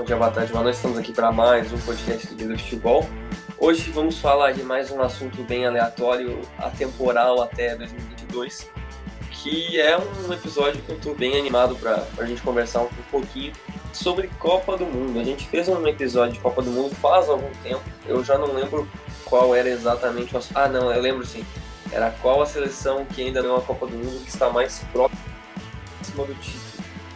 bom dia, boa tarde, boa noite. Estamos aqui para mais um podcast do Vida Futebol. Hoje vamos falar de mais um assunto bem aleatório, atemporal até 2022, que é um episódio que eu estou bem animado para a gente conversar um pouquinho sobre Copa do Mundo. A gente fez um episódio de Copa do Mundo faz algum tempo, eu já não lembro qual era exatamente o assunto. Ah, não, eu lembro sim. Era qual a seleção que ainda não é a Copa do Mundo que está mais próxima do título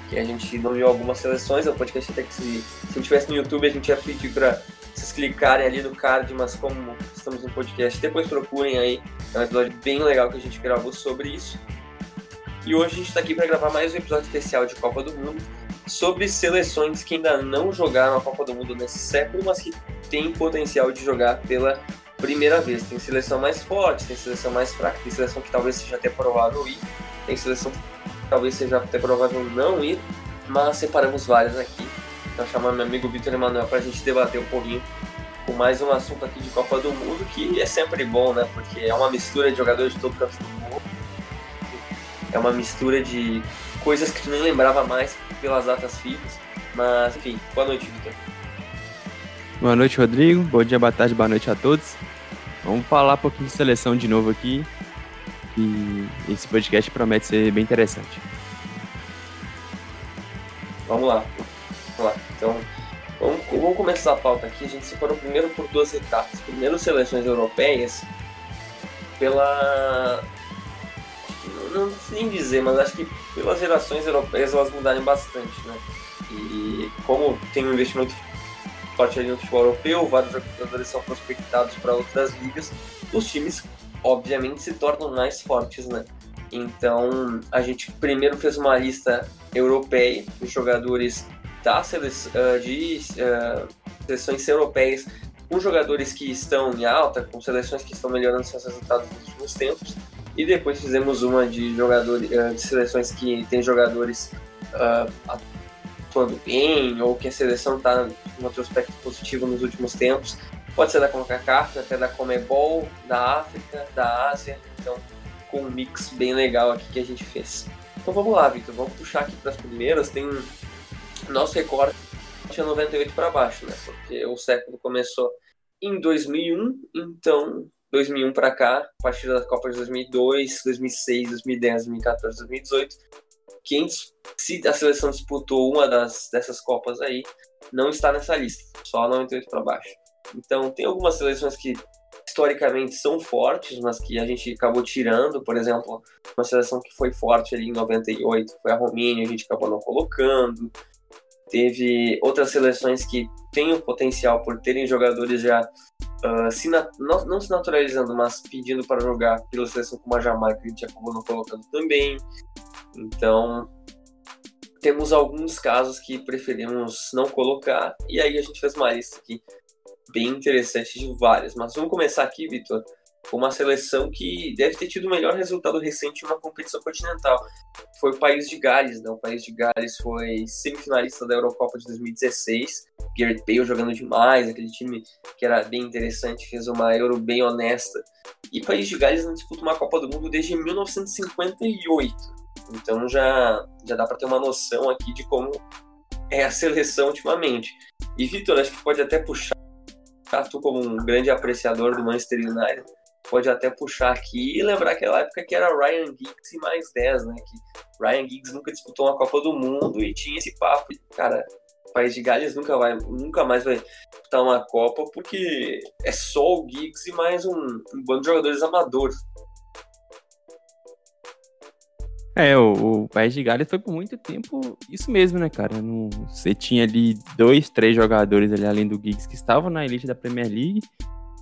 que a gente nomeou algumas seleções, é um podcast até que se, se tivesse no YouTube a gente ia pedir para vocês clicarem ali no card, mas como estamos no podcast, depois procurem aí, é um episódio bem legal que a gente gravou sobre isso. E hoje a gente está aqui para gravar mais um episódio especial de Copa do Mundo sobre seleções que ainda não jogaram a Copa do Mundo nesse século, mas que têm potencial de jogar pela primeira vez. Tem seleção mais forte, tem seleção mais fraca, tem seleção que talvez seja até provável ir, tem seleção talvez seja até provável não ir, mas separamos várias aqui. Então chamando meu amigo Vitor Emanuel para a gente debater um pouquinho com mais um assunto aqui de Copa do Mundo, que é sempre bom, né? Porque é uma mistura de jogadores de todo canto do mundo. É uma mistura de coisas que tu nem lembrava mais pelas datas fixas. Mas, enfim, boa noite, Vitor. Boa noite, Rodrigo. Bom dia, boa tarde, boa noite a todos. Vamos falar um pouquinho de seleção de novo aqui e esse podcast promete ser bem interessante. Vamos lá. Vamos lá. Então, vamos, vamos começar a pauta aqui. A gente separou primeiro por duas etapas. Primeiro, seleções europeias, pela. Não, não sei nem dizer, mas acho que pelas gerações europeias elas mudaram bastante, né? E como tem um investimento forte ali no futebol europeu, vários jogadores são prospectados para outras ligas, os times obviamente se tornam mais fortes, né? Então a gente primeiro fez uma lista europeia de jogadores da ah, de uh, seleções europeias com jogadores que estão em alta, com seleções que estão melhorando seus resultados nos últimos tempos. E depois fizemos uma de jogadores uh, de seleções que tem jogadores atuando bem ou que a seleção está em outro aspecto positivo nos últimos tempos. Pode ser da CONCACAF, até da Comebol, da África, da Ásia. Então, com um mix bem legal aqui que a gente fez. Então vamos lá, Vitor. Vamos puxar aqui para as primeiras. Tem nosso recorde tinha 98 para baixo, né? Porque o século começou em 2001, então 2001 para cá, a partir da Copa de 2002, 2006, 2010, 2014, 2018, quem se a seleção disputou uma das dessas copas aí, não está nessa lista, só 98 para baixo. Então, tem algumas seleções que historicamente são fortes, mas que a gente acabou tirando. Por exemplo, uma seleção que foi forte ali em 98 foi a Romênia, a gente acabou não colocando. Teve outras seleções que têm o potencial por terem jogadores já uh, se não, não, se naturalizando, mas pedindo para jogar pela seleção como a Jamaica, a gente acabou não colocando também. Então, temos alguns casos que preferimos não colocar, e aí a gente fez uma lista aqui bem interessante de várias. Mas vamos começar aqui, Vitor, com uma seleção que deve ter tido o melhor resultado recente em uma competição continental. Foi o país de Gales, né? O país de Gales foi semifinalista da Eurocopa de 2016. Gareth Bale jogando demais, aquele time que era bem interessante, fez uma Euro bem honesta. E o país de Gales não disputa uma Copa do Mundo desde 1958. Então já, já dá para ter uma noção aqui de como é a seleção ultimamente. E Vitor, acho que pode até puxar tu como um grande apreciador do Manchester United, pode até puxar aqui e lembrar aquela época que era Ryan Giggs e mais 10, né? Que Ryan Giggs nunca disputou uma Copa do Mundo e tinha esse papo. Cara, o país de Gales nunca, vai, nunca mais vai disputar uma Copa porque é só o Giggs e mais um, um bando de jogadores amadores. É, o, o País de Gales foi por muito tempo isso mesmo, né, cara? No, você tinha ali dois, três jogadores ali, além do Giggs, que estavam na elite da Premier League.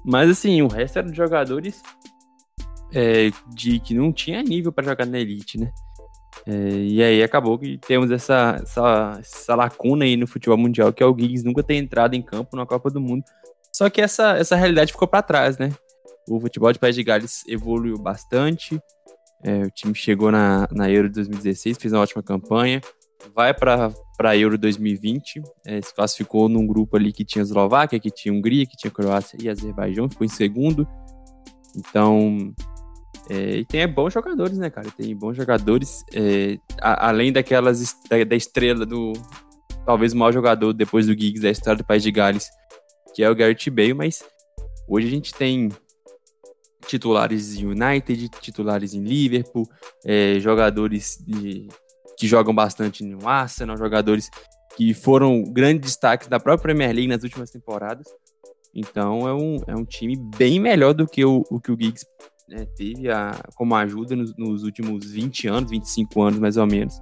Mas, assim, o resto eram jogadores é, de que não tinha nível para jogar na elite, né? É, e aí acabou que temos essa, essa, essa, lacuna aí no futebol mundial, que é o Giggs nunca ter entrado em campo na Copa do Mundo. Só que essa, essa realidade ficou para trás, né? O futebol de País de Gales evoluiu bastante. É, o time chegou na, na Euro 2016, fez uma ótima campanha, vai para a Euro 2020, é, se classificou num grupo ali que tinha Eslováquia, que tinha Hungria, que tinha Croácia e Azerbaijão, ficou em segundo. Então, é, e tem bons jogadores, né, cara? Tem bons jogadores, é, a, além daquelas da, da, estrela do talvez o maior jogador depois do Giggs da história do País de Gales, que é o Garrett Bale, mas hoje a gente tem titulares em United, titulares em Liverpool, é, jogadores de, que jogam bastante no Arsenal, jogadores que foram grandes destaques da própria Premier League nas últimas temporadas. Então é um, é um time bem melhor do que o, o que o Giggs né, teve a, como ajuda nos, nos, últimos 20 anos, 25 anos mais ou menos.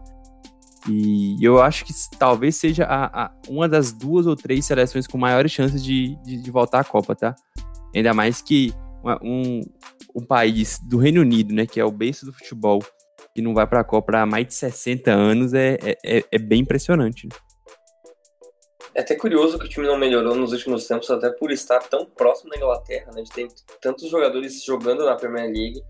E eu acho que talvez seja a, a, uma das duas ou três seleções com maiores chances de, de, de voltar à Copa, tá? Ainda mais que um, um país do Reino Unido, né, que é o berço do futebol, que não vai para a Copa há mais de 60 anos, é, é, é bem impressionante. Né? É até curioso que o time não melhorou nos últimos tempos, até por estar tão próximo da Inglaterra, né? De ter tantos jogadores jogando na Premier League.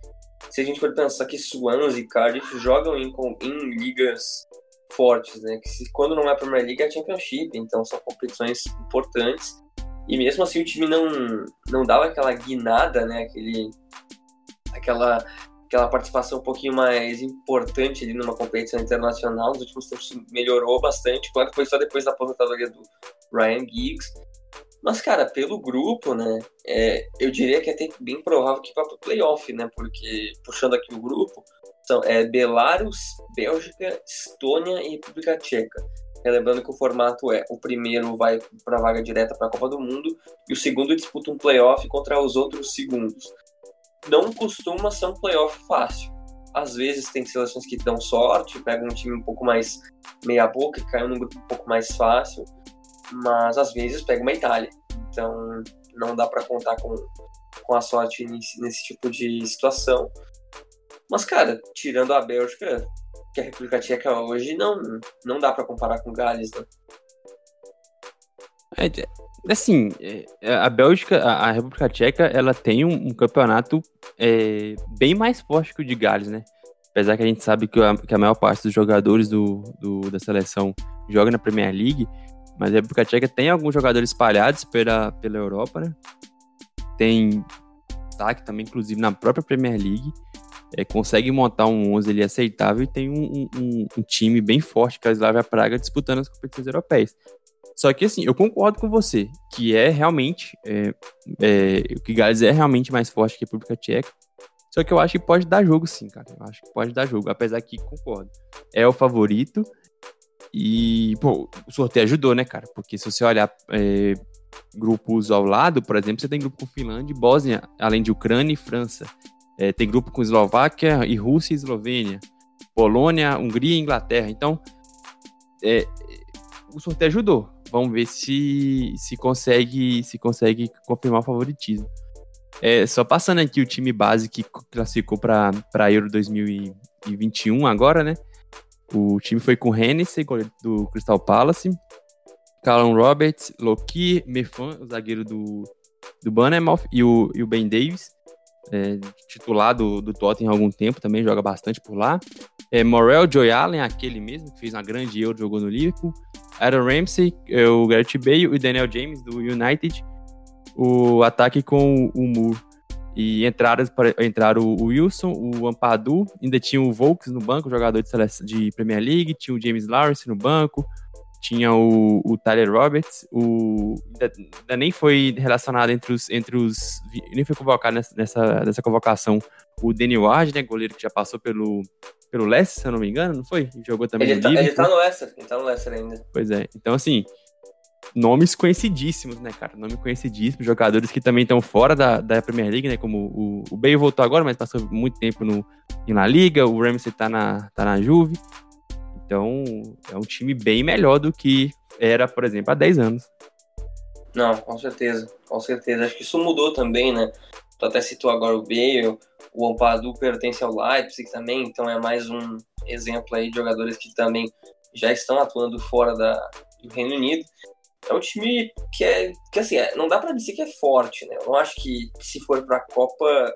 Se a gente for pensar que Swansea e Cardiff jogam em, em ligas fortes, né? Que se, quando não é Premier League é Championship, então são competições importantes. E mesmo assim o time não, não dava aquela guinada, né? Aquele, aquela aquela participação um pouquinho mais importante ali numa competição internacional. Nos últimos tempos melhorou bastante. Claro que foi só depois da aposentadoria do Ryan Giggs. Mas, cara, pelo grupo, né, é, eu diria que é até bem provável que vá para o playoff, né, porque, puxando aqui o grupo, são é, Belarus, Bélgica, Estônia e República Tcheca. Lembrando que o formato é: o primeiro vai para a vaga direta para a Copa do Mundo e o segundo disputa um playoff contra os outros segundos não costuma ser um playoff fácil. Às vezes tem seleções que dão sorte, pegam um time um pouco mais meia boca caem num grupo um pouco mais fácil, mas às vezes pega uma Itália. Então não dá para contar com, com a sorte nesse, nesse tipo de situação. Mas, cara, tirando a Bélgica, que a República Tcheca hoje, não, não dá para comparar com Gales, né? É, assim, é, a Bélgica, a, República Tcheca, ela tem um, um campeonato é, bem mais forte que o de Gales, né? Apesar que a gente sabe que a, que a maior parte dos jogadores do, do, da seleção joga na Premier League, mas a República Tcheca tem alguns jogadores espalhados pela, pela Europa, né? Tem destaque também, inclusive, na própria Premier League. É, consegue montar um 11 ali aceitável e tem um, um, um time bem forte, que é a Slavia Praga, disputando as competições europeias. Só que assim, eu concordo com você, que é realmente. É, é, que Gales é realmente mais forte que a República Tcheca. Só que eu acho que pode dar jogo, sim, cara. Eu acho que pode dar jogo. Apesar que concordo. É o favorito. E, pô, o sorteio ajudou, né, cara? Porque se você olhar é, grupos ao lado, por exemplo, você tem grupo com Finlândia e Bósnia, além de Ucrânia e França. É, tem grupo com Eslováquia e Rússia e Eslovênia. Polônia, Hungria e Inglaterra. Então, é, o sorteio ajudou. Vamos ver se, se consegue se consegue confirmar o favoritismo. É, só passando aqui o time base que classificou para Euro 2021 agora, né? O time foi com Hennessy, do Crystal Palace, Callum Roberts, Loki, Mefan, o zagueiro do, do Bournemouth, e o, e o Ben Davis, é, titular do, do Tottenham há algum tempo, também joga bastante por lá. É, Morel Joy Allen, aquele mesmo, que fez uma grande Euro, jogou no Liverpool. Aaron Ramsey, é, o Gareth Bale e Daniel James, do United. O ataque com o Moore. E entraram, entraram o Wilson, o Ampadu, ainda tinha o Volks no banco, jogador de, de Premier League, tinha o James Lawrence no banco, tinha o, o Tyler Roberts, o ainda, ainda, nem foi relacionado entre os, entre os nem foi convocado nessa, nessa, nessa convocação o Danny Ward, né, goleiro que já passou pelo pelo Leicester, se eu não me engano, não foi? Jogou também ele no tá, Ele tá no Leicester, ele tá no Leicester ainda. Pois é, então assim, nomes conhecidíssimos, né, cara? Nomes conhecidíssimos, jogadores que também estão fora da, da Premier League, né? Como o, o Bale voltou agora, mas passou muito tempo no, na Liga, o Ramsey tá na, tá na Juve. Então, é um time bem melhor do que era, por exemplo, há 10 anos. Não, com certeza, com certeza. Acho que isso mudou também, né? Tu até citou agora o Bale, o Ampadu pertence ao Leipzig também, então é mais um exemplo aí de jogadores que também já estão atuando fora da, do Reino Unido. É um time que é que assim, é, não dá para dizer que é forte, né? Eu não acho que se for para a Copa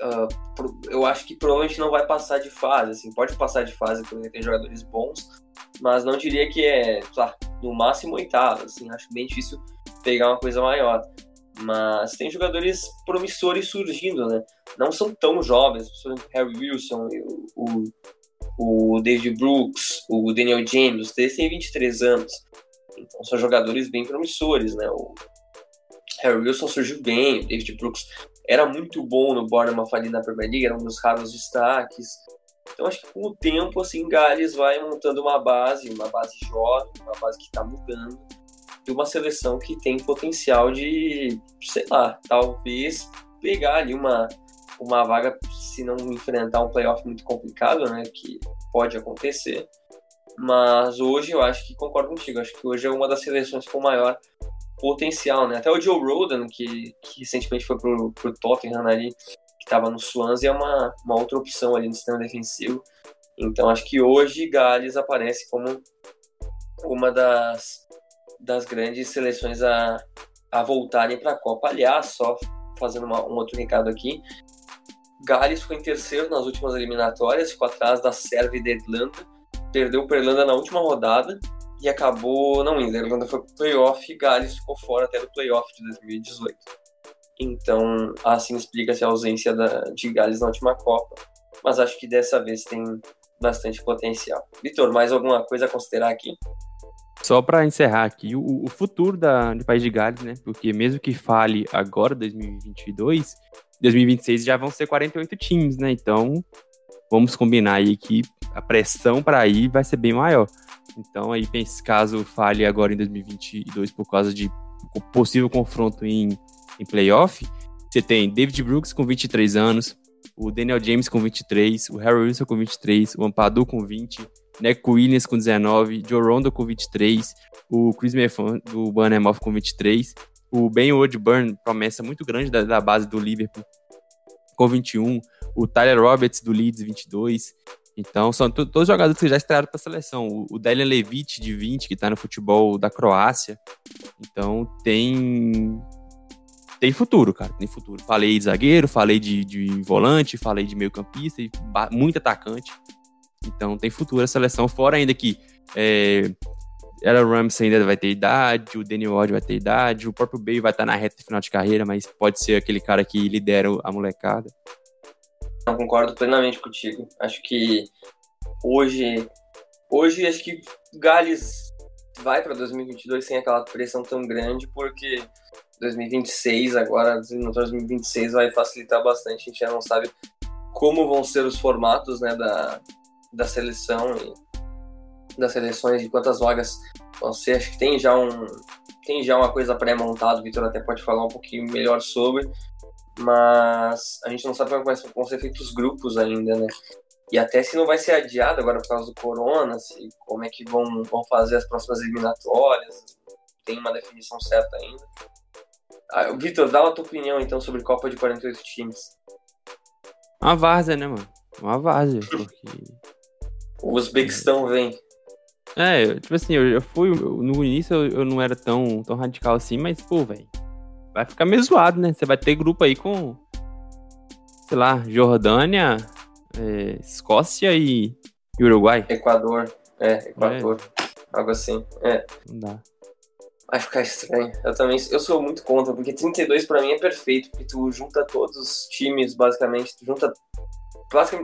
uh, eu acho que provavelmente não vai passar de fase, assim, pode passar de fase porque tem jogadores bons, mas não diria que é, no máximo oitavo, assim, acho bem difícil pegar uma coisa maior. Mas tem jogadores promissores surgindo, né? Não são tão jovens, o Harry Wilson, o, o David Brooks, o Daniel James, os têm 23 anos. Então são jogadores bem promissores, né? O Harry Wilson surgiu bem, o David Brooks era muito bom no Bournemouth ali na Premier League, era um dos raros destaques. Então acho que com o tempo, assim, Gales vai montando uma base, uma base jovem, uma base que está mudando, e uma seleção que tem potencial de, sei lá, talvez pegar ali uma, uma vaga, se não enfrentar um playoff muito complicado, né, que pode acontecer. Mas hoje eu acho que concordo contigo, acho que hoje é uma das seleções com maior potencial, né? Até o Joe Roden, que, que recentemente foi pro, pro Tottenham ali, que estava no Swansea, é uma, uma outra opção ali no sistema defensivo. Então acho que hoje Gales aparece como uma das, das grandes seleções a, a voltarem para a Copa. Aliás, só fazendo uma, um outro recado aqui, Gales foi em terceiro nas últimas eliminatórias, ficou atrás da Sérvia e da Irlanda, perdeu para a Irlanda na última rodada e acabou não indo. A Irlanda foi pro playoff e Gales ficou fora até do playoff de 2018. Então, assim explica-se a ausência da, de Gales na última Copa. Mas acho que dessa vez tem bastante potencial. Vitor, mais alguma coisa a considerar aqui? Só para encerrar aqui, o, o, futuro da, do País de Gales, né? Porque mesmo que fale agora, 2022, 2026 já vão ser 48 times, né? Então, vamos combinar aí que a pressão para ir vai ser bem maior. Então, aí, caso falhe agora em 2022 por causa de possível confronto em, em playoff, você tem David Brooks com 23 anos, o Daniel James com 23, o Harry Wilson com 23, o Ampadu com 20, Nick Williams com 19, Joe Rondo com 23, o Chris Meffan do Bournemouth com 23, o Ben Woodburn, promessa muito grande da, da base do Liverpool, com 21, o Tyler Roberts do Leeds 22, então, são todos jogadores que já estrearam para a seleção. O, o Delian de 20, que está no futebol da Croácia. Então, tem. Tem futuro, cara. Tem futuro. Falei de zagueiro, falei de, de volante, falei de meio-campista, muito atacante. Então, tem futuro a seleção. Fora ainda que. É, Aaron Ramsey ainda vai ter idade, o Daniel Ward vai ter idade, o próprio Bale vai estar na reta final de carreira, mas pode ser aquele cara que lidera a molecada. Não concordo plenamente contigo. Acho que hoje, hoje acho que Gales vai para 2022 sem aquela pressão tão grande, porque 2026 agora, no 2026 vai facilitar bastante. A gente já não sabe como vão ser os formatos, né, da, da seleção e das seleções e quantas vagas vão ser. Acho que tem já um tem já uma coisa pré-montada. O Vitor até pode falar um pouquinho melhor sobre mas a gente não sabe como vão ser feitos os grupos ainda, né? E até se não vai ser adiado agora por causa do corona, se, como é que vão, vão fazer as próximas eliminatórias, tem uma definição certa ainda. Ah, Vitor, dá a tua opinião então sobre Copa de 48 times. Uma várzea, né, mano? Uma várzea, porque... o Uzbequistão vem. É, tipo assim, eu, eu fui, no início eu, eu, não era tão, tão radical assim, mas, pô, velho, vai ficar meio zoado, né? Você vai ter grupo aí com, sei lá, Jordânia, é, Escócia e, Uruguai. Equador, é, Equador, é. algo assim, é. Não dá. Vai ficar estranho. Eu também, eu sou muito contra, porque 32 para mim é perfeito, porque tu junta todos os times, basicamente, tu junta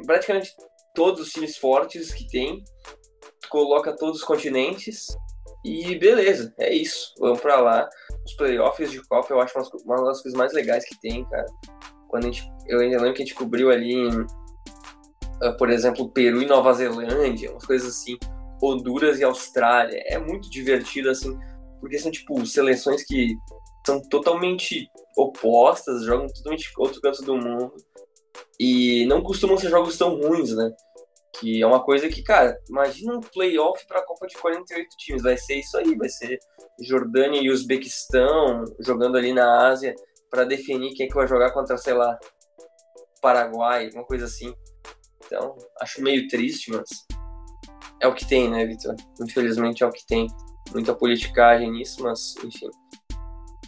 praticamente todos os times fortes que tem, tu coloca todos os continentes e beleza, é isso. Vamos para lá os playoffs de Copa eu acho uma, uma das coisas mais legais que tem, cara. Quando a gente, eu ainda lembro que a gente cobriu ali, em, uh, por exemplo, Peru e Nova Zelândia, umas coisas assim, Honduras e Austrália. É muito divertido, assim, porque são, tipo, seleções que são totalmente opostas, jogam totalmente outro canto do mundo. E não costumam ser jogos tão ruins, né? Que é uma coisa que, cara, imagina um playoff pra Copa de 48 times. Vai ser isso aí, vai ser Jordânia e Uzbequistão jogando ali na Ásia para definir quem é que vai jogar contra, sei lá, Paraguai, uma coisa assim. Então, acho meio triste, mas é o que tem, né, Vitor? Infelizmente é o que tem. Muita politicagem nisso, mas enfim.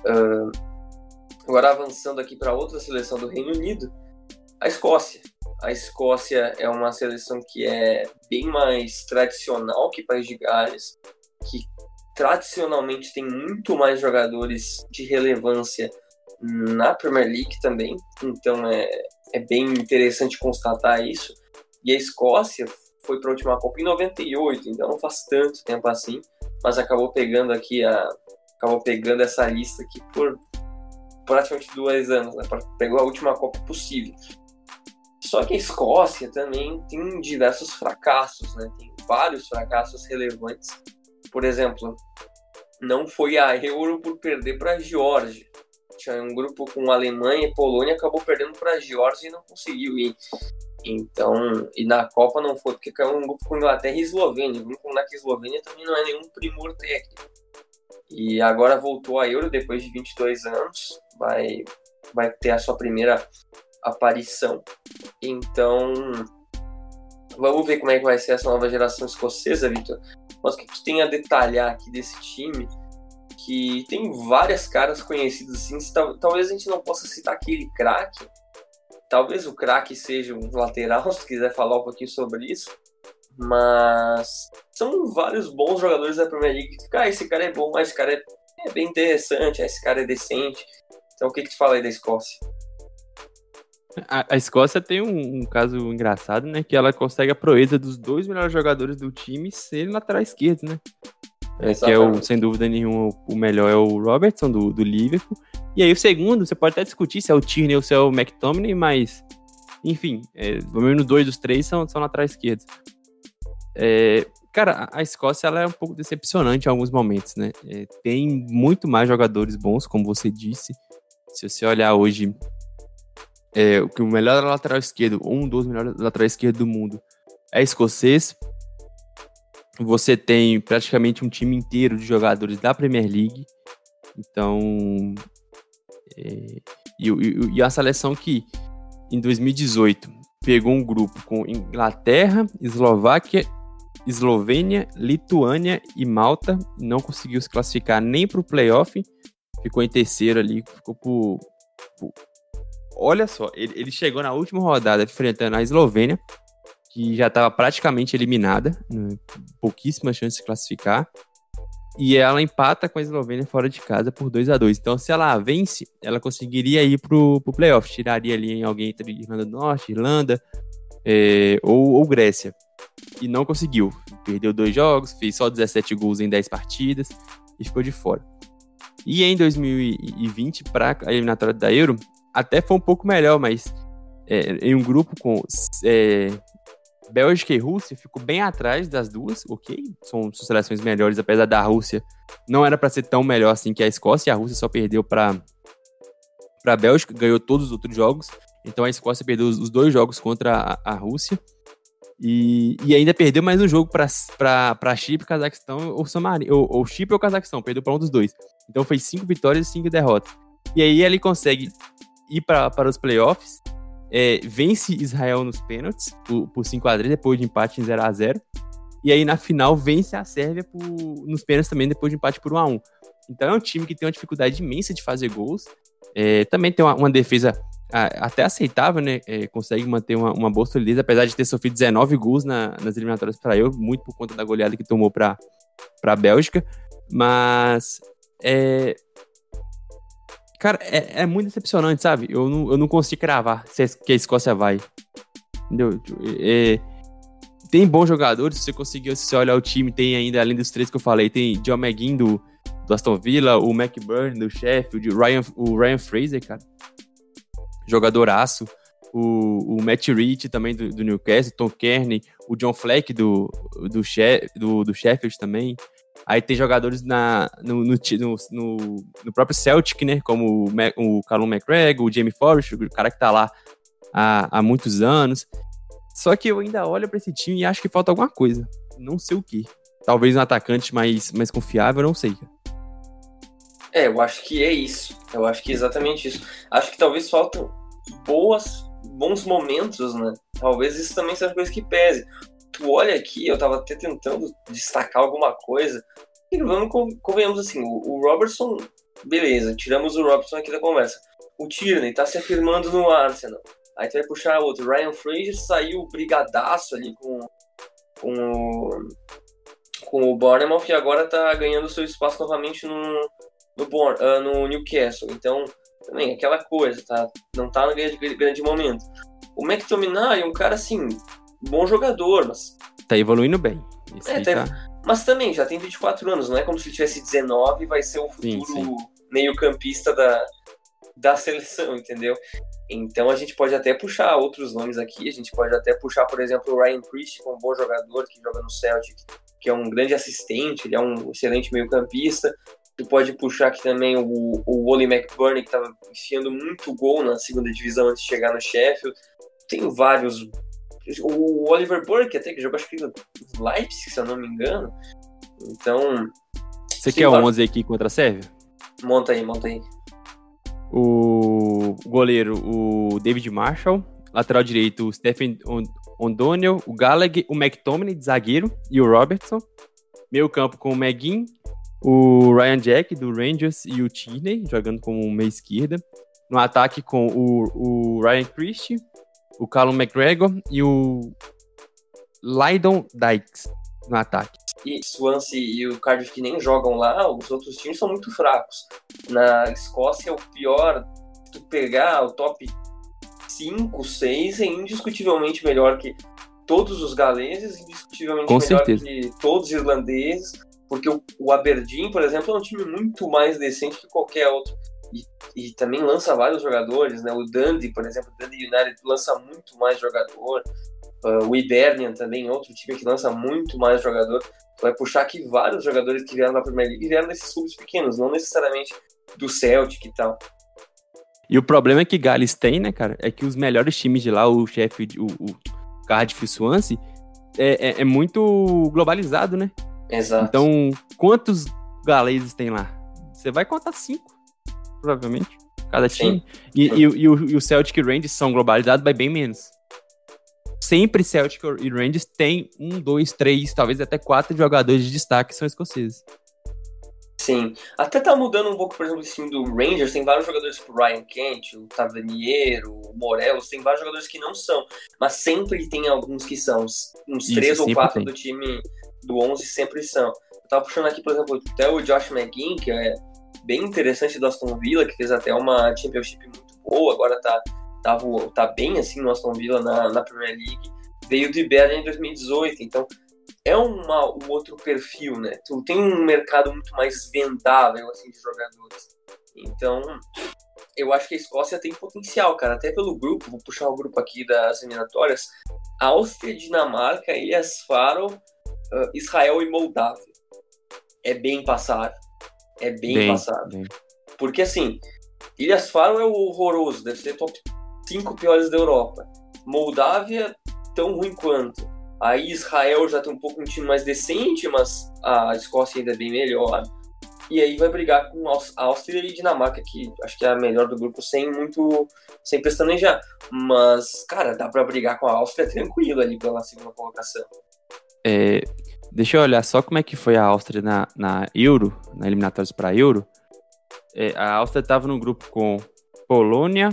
Uh, agora avançando aqui para outra seleção do Reino Unido, a Escócia. A Escócia é uma seleção que é bem mais tradicional que País de Gales, que tradicionalmente tem muito mais jogadores de relevância na Premier League também, então é, é bem interessante constatar isso. E a Escócia foi para a última Copa em 98, então não faz tanto tempo assim, mas acabou pegando aqui a acabou pegando essa lista aqui por praticamente dois anos, né? Pegou a última Copa possível. Só que a Escócia também tem diversos fracassos, né? Tem vários fracassos relevantes. Por exemplo, não foi a Euro por perder para a Geórgia. Tinha um grupo com Alemanha e Polônia, acabou perdendo para a Geórgia e não conseguiu ir. Então, e na Copa não foi, porque caiu um grupo com Inglaterra e Eslovênia. Um grupo na Eslovênia também não é nenhum primor técnico. E agora voltou a Euro depois de 22 anos, vai, vai ter a sua primeira aparição. Então, vamos ver como é que vai ser essa nova geração escocesa, Vitor. Mas o que tu tem a detalhar aqui desse time? Que tem várias caras conhecidas assim. Talvez a gente não possa citar aquele craque. Talvez o craque seja um lateral, se quiser falar um pouquinho sobre isso. Mas são vários bons jogadores da Premier League que ah, esse cara é bom, mas esse cara é, é bem interessante, esse cara é decente. Então o que, que tu fala aí da Escócia? A, a Escócia tem um, um, caso engraçado, né? Que ela consegue a proeza dos dois melhores jogadores do time serem lateral esquerdo, né? É, que é, o, sem dúvida nenhuma, o melhor é o Robertson, do, do Liverpool. E aí o segundo, você pode até discutir se é o Tierney ou se é o McTominay, mas... Enfim, é, pelo menos dois dos três são, são laterais esquerdos. É, cara, a Escócia ela é um pouco decepcionante em alguns momentos, né? É, tem muito mais jogadores bons, como você disse. Se você olhar hoje é, que o melhor lateral esquerdo, um dos melhores laterais esquerdos do mundo, é escocês. Você tem praticamente um time inteiro de jogadores da Premier League. Então. É, e, e, e a seleção que em 2018 pegou um grupo com Inglaterra, Eslováquia, Eslovênia, Lituânia e Malta. Não conseguiu se classificar nem para o playoff. Ficou em terceiro ali, ficou por, olha só, ele, ele chegou na última rodada enfrentando a Eslovênia, que já estava praticamente eliminada, né, pouquíssimas chances de classificar. E ela empata com a Eslovênia fora de casa por 2 a 2 Então, se ela vence, ela conseguiria ir pro, pro playoff. Tiraria ali em alguém entre Irlanda do Norte, Irlanda é, ou, ou Grécia. E não conseguiu. Perdeu dois jogos, fez só 17 gols em 10 partidas e ficou de fora. E em 2020, para a eliminatória da Euro, até foi um pouco melhor, mas é, em um grupo com é, Bélgica e Rússia, ficou bem atrás das duas, ok? São, são seleções melhores, apesar da Rússia não era para ser tão melhor assim que a Escócia, a Rússia só perdeu para a Bélgica, ganhou todos os outros jogos, então a Escócia perdeu os, os dois jogos contra a, a Rússia. E, e, ainda perdeu mais um jogo para Chipre, Cazaquistão ou Samari, ou, ou Chipre ou Cazaquistão, perdeu para um dos dois. Então foi cinco vitórias e cinco derrotas. E aí ele consegue ir para os playoffs. É, vence Israel nos pênaltis por, por 5x3, depois de empate em 0x0. E aí na final vence a Sérvia por, nos pênaltis também, depois de empate por 1x1. Então é um time que tem uma dificuldade imensa de fazer gols. É, também tem uma, uma defesa até aceitável, né? É, consegue manter uma, uma, boa solidez, apesar de ter sofrido 19 gols na, nas eliminatórias para eu, muito por conta da goleada que tomou para a Bélgica. Mas é, Cara, é, é muito decepcionante, sabe? Eu não, eu não consigo cravar se que a Escócia vai. Entendeu? É, tem bons jogadores, se você conseguir, se você olhar o time, tem ainda, além dos três que eu falei, tem John McGinn do, do Aston Villa, o McBurn do Sheffield, o Ryan, o Ryan Fraser, cara. Jogadoraço. O, o Matt Rich também do, do Newcastle, Tom Kearney, o John Fleck do, do, do, do Sheffield também. Aí tem jogadores na, no, no, no, no próprio Celtic, né? Como o, o Callum McGregor, o Jamie Forrest, o cara que tá lá há, há muitos anos. Só que eu ainda olho para esse time e acho que falta alguma coisa. Não sei o que. Talvez um atacante mais, mais confiável, não sei. É, eu acho que é isso. Eu acho que é exatamente isso. Acho que talvez faltam boas, bons momentos, né? Talvez isso também seja coisa que pese tu olha aqui, eu tava até tentando destacar alguma coisa. E vamos, convenhamos assim, o, Robertson, beleza, tiramos o Robertson aqui da conversa. O Tierney tá se afirmando no Arsenal. Aí tu vai puxar outro. Ryan Fraser saiu brigadaço ali com, com, o, com o Bournemouth e agora tá ganhando seu espaço novamente no, no, Born, uh, no Newcastle. Então, também, aquela coisa, tá? Não tá no grande, grande momento. O McTominay é um cara assim, bom jogador, mas tá evoluindo bem. É, tá... Tá... Mas também, já tem 24 anos, não é como se ele tivesse 19 e vai ser o futuro meio-campista da, da seleção, entendeu? Então a gente pode até puxar outros nomes aqui, a gente pode até puxar, por exemplo, o Ryan Christie, um bom jogador que joga no Celtic, que é um grande assistente, ele é um excelente meio-campista. Tu pode puxar aqui também o, o Wally McBurney, que estava enfiando muito gol na segunda divisão antes de chegar no Sheffield. Tem vários. O Oliver Burke, até que jogou, acho que no Leipzig, se eu não me engano. Então. Você quer o 11 aqui contra a Sérvia? Monta aí, monta aí. O goleiro, o David Marshall. Lateral direito, o Stephen O'Donnell, o Gallagher, o McTominay de zagueiro e o Robertson. Meio campo com o Meguin, o Ryan Jack do Rangers e o Tierney jogando como meia esquerda. No ataque com o, o Ryan Christie, o Callum McGregor e o Lydon Dykes no ataque. E Swansea e o Cardiff que nem jogam lá, os outros times são muito fracos. Na Escócia, o pior, tu pegar o top 5, 6 é indiscutivelmente melhor que todos os galeses, indiscutivelmente Com melhor certeza. que todos os irlandeses, porque o, o, Aberdeen, por exemplo, é um time muito mais decente que qualquer outro. E, e também lança vários jogadores, né? O Dundee, por exemplo, o Dundee United lança muito mais jogador. Uh, o Hibernian também, outro time que lança muito mais jogador. Vai puxar aqui vários jogadores que vieram da Premier League vieram desses clubes pequenos, não necessariamente do Celtic e tal. E o problema que Gales tem, né, cara, é que os melhores times de lá, o Sheffield, o, o Cardiff e o Swansea, é, é, é, muito globalizado, né? Exato. Então, quantos galeses tem lá? Você vai contar cinco, provavelmente, cada time. E, e, e, o, e o Celtic e Rangers são globalizados, mas bem menos. Sempre Celtic e Rangers tem um, dois, três, talvez até quatro jogadores de destaque que são escoceses. Sim. Até tá mudando um pouco, por exemplo, esse time do Rangers. Tem vários jogadores tipo o Ryan Kent, o Tavernier, o Morelos. Tem vários jogadores que não são. Mas sempre tem alguns que são. Uns Isso, três ou quatro tem. do time do 11 sempre são. Eu tava puxando aqui, por exemplo, até o Josh McGinn, que é bem interessante do Aston Villa, que fez até uma Championship muito boa. Agora tá, tá, tá bem assim no Aston Villa na, na Premier League. Veio do Iberia em 2018. Então é uma, um outro perfil, né? Tu tem um mercado muito mais vendável, assim, de jogadores. Então, eu acho que a Escócia tem potencial, cara. Até pelo grupo, vou puxar o grupo aqui das eliminatórias. Áustria, Dinamarca, Ilhas Faro, uh, Israel e Moldávia. É bem passado. É bem, bem passado. Bem. Porque, assim, Ilhas Faro é horroroso. Deve ser top 5 piores da Europa. Moldávia, tão ruim quanto. Aí Israel já tem um pouco um time mais decente, mas a Escócia ainda é bem melhor. E aí vai brigar com a Áustria e Dinamarca, que acho que é a melhor do grupo, sem muito. sem pestanejar. Mas, cara, dá para brigar com a Áustria tranquilo ali pela segunda colocação. É, deixa eu olhar só como é que foi a Áustria na, na Euro, na eliminatórias para Euro. É, a Áustria estava no grupo com Polônia,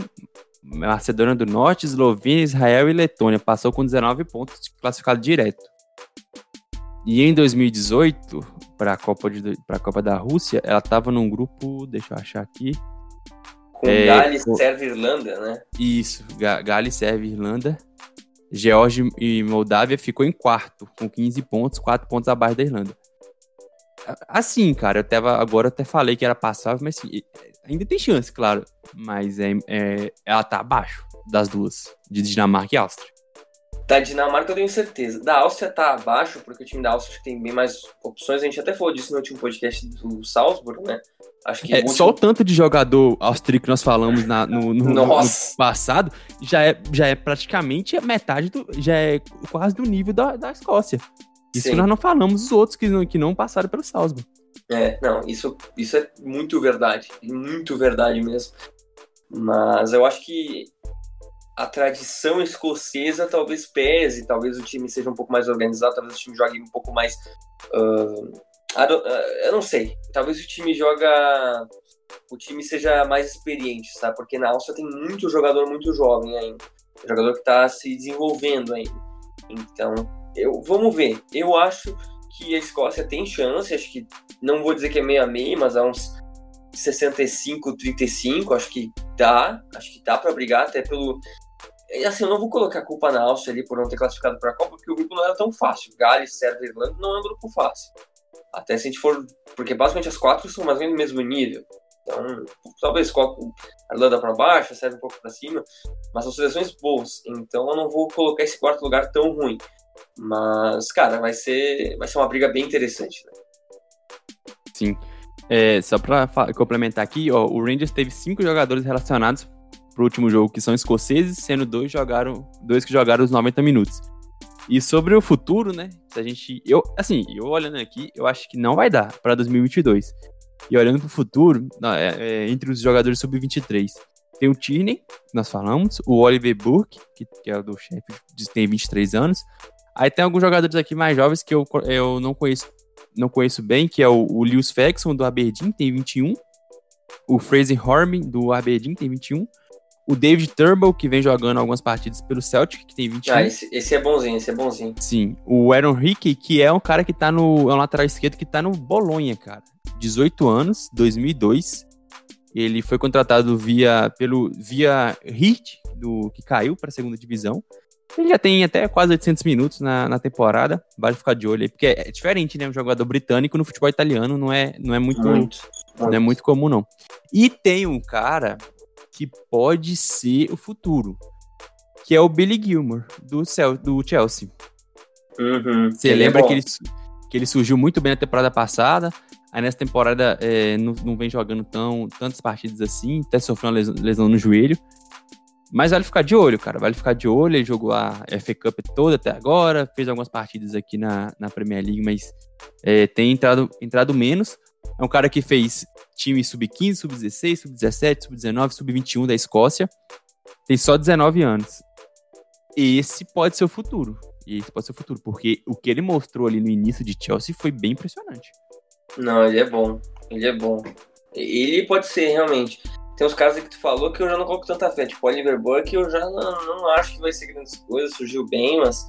Macedônia do Norte, Eslovênia, Israel e Letônia. Passou com 19 pontos, classificado direto. E em 2018, para a Copa, de, Copa da Rússia, ela estava num grupo, deixa eu achar aqui. Com é, Gales, com... Sérvia e Irlanda, né? Isso, Gales, Sérvia e Irlanda. Geórgia e Moldávia ficou em quarto, com 15 pontos, 4 pontos abaixo da Irlanda. Assim, cara, eu agora até falei que era passável, mas assim, ainda tem chance, claro. Mas é, é, ela tá abaixo das duas, de Dinamarca e Áustria. Da Dinamarca eu tenho certeza. Da Áustria tá abaixo, porque o time da Áustria tem bem mais opções. A gente até falou disso no último podcast do Salzburg, né? Acho que é. Só o tanto de jogador austríaco que nós falamos na, no, no, no, passado já é, já é praticamente metade do. já é quase do nível da, da Escócia. Isso nós não falamos os outros que não, que não passaram pelo Salzburg. É, não, isso, isso é muito verdade. Muito verdade mesmo. Mas eu acho que a tradição escocesa talvez pese, talvez o time seja um pouco mais organizado, talvez o time jogue um pouco mais. Uh, eu não sei. Talvez o time joga. O time seja mais experiente, sabe? Porque na Áustria tem muito jogador muito jovem ainda. Jogador que está se desenvolvendo ainda. Então, eu, vamos ver. Eu acho que a Escócia tem chance. Acho que. Não vou dizer que é meio a meio, mas há uns 65, 35. Acho que dá. Acho que dá para brigar até pelo assim, eu não vou colocar a culpa na Áustria ali por não ter classificado para a Copa, porque o grupo não era tão fácil. Gales, Sérvia Irlanda não é um grupo fácil. Até se a gente for. Porque basicamente as quatro são mais ou menos do mesmo nível. Então, talvez coloque a Irlanda para baixo, a Sérvia um pouco para cima, mas são seleções boas. Então eu não vou colocar esse quarto lugar tão ruim. Mas, cara, vai ser, vai ser uma briga bem interessante. Né? Sim. É, só para complementar aqui, ó, o Rangers teve cinco jogadores relacionados pro último jogo que são escoceses, sendo dois jogaram, dois que jogaram os 90 minutos. E sobre o futuro, né? Se a gente, eu, assim, eu olhando aqui, eu acho que não vai dar para 2022. E olhando para o futuro, é, é, entre os jogadores sub-23, tem o Tierney, nós falamos, o Oliver Burke, que, que é o do chefe, tem 23 anos. Aí tem alguns jogadores aqui mais jovens que eu, eu não conheço não conheço bem, que é o, o Lewis Faxon, do Aberdeen, tem 21. O Fraser Horman, do Aberdeen, tem 21 o David Turnbull, que vem jogando algumas partidas pelo Celtic, que tem 21. Ah, esse, esse é bonzinho, esse é bonzinho. Sim. O Aaron Hickey, que é um cara que tá no. É um lateral esquerdo que tá no Bolonha, cara. 18 anos, 2002. Ele foi contratado via pelo via Hit, do que caiu para a segunda divisão. Ele já tem até quase 800 minutos na, na temporada. Vale ficar de olho aí, porque é, diferente, né? Um jogador britânico no futebol italiano não é, não é muito, muito, não é muito comum, não. E tem um cara que pode ser o futuro, que é o Billy Gilmore, do, do Chelsea. Uhum, Você lembra é que, ele, que ele surgiu muito bem na temporada passada, aí nessa temporada é, não, não vem jogando tão, tantas partidas assim, até sofreu uma lesão, lesão no joelho. Mas vale ficar de olho, cara. Vale ficar de olho. Ele jogou a FA Cup toda até agora. Fez algumas partidas aqui na, na Premier League, mas é, tem entrado, entrado menos. É um cara que fez time sub-15, sub-16, sub-17, sub-19, sub-21 da Escócia. Tem só 19 anos. Esse pode ser o futuro. Esse pode ser o futuro, porque o que ele mostrou ali no início de Chelsea foi bem impressionante. Não, ele é bom. Ele é bom. Ele pode ser, realmente. Tem uns casos que tu falou que eu já não coloco tanta fé. Tipo, Oliver Burke eu já não, não acho que vai ser grandes coisas. Surgiu bem, mas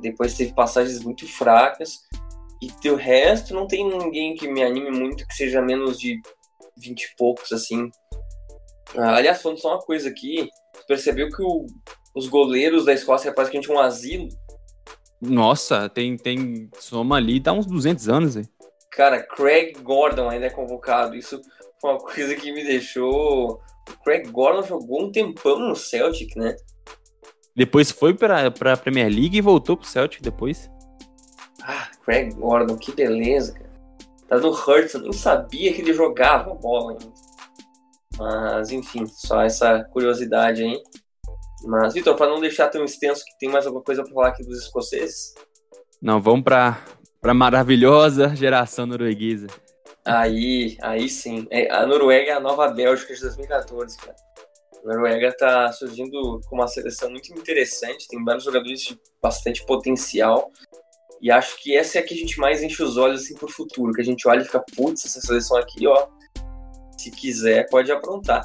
depois teve passagens muito fracas. E do resto, não tem ninguém que me anime muito que seja menos de 20 e poucos, assim. Ah, aliás, falando só uma coisa aqui, você percebeu que o, os goleiros da Escócia é praticamente um asilo? Nossa, tem, tem soma ali, dá uns 200 anos, aí. Cara, Craig Gordon ainda é convocado. Isso foi uma coisa que me deixou. O Craig Gordon jogou um tempão no Celtic, né? Depois foi pra, pra Premier League e voltou pro Celtic depois. Ah, Craig Gordon, que beleza, cara. Tá no Hurts, eu nem sabia que ele jogava bola ainda. Mas, enfim, só essa curiosidade aí. Mas, Vitor, para não deixar tão extenso, que tem mais alguma coisa para falar aqui dos escoceses? Não, vamos para a maravilhosa geração norueguesa. Aí, aí sim. É, a Noruega é a nova Bélgica de 2014, cara. A Noruega tá surgindo com uma seleção muito interessante, tem vários jogadores de bastante potencial. E acho que essa é a que a gente mais enche os olhos assim pro futuro, que a gente olha e fica, putz, essa seleção aqui, ó, se quiser, pode aprontar.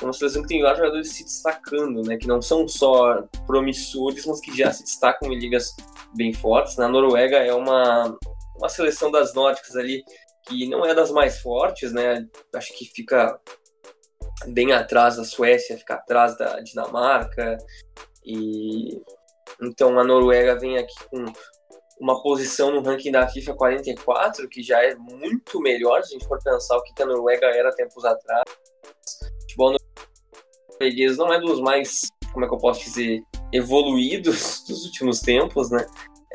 É uma seleção que tem vários jogadores se destacando, né? Que não são só promissores, mas que já se destacam em ligas bem fortes. Na Noruega é uma, uma seleção das nórdicas ali que não é das mais fortes, né? Acho que fica bem atrás da Suécia, fica atrás da Dinamarca. E então a Noruega vem aqui com uma posição no ranking da FIFA 44, que já é muito melhor se a gente for pensar o que a Noruega era tempos atrás. O futebol norueguês não é dos mais, como é que eu posso dizer, evoluídos dos últimos tempos, né?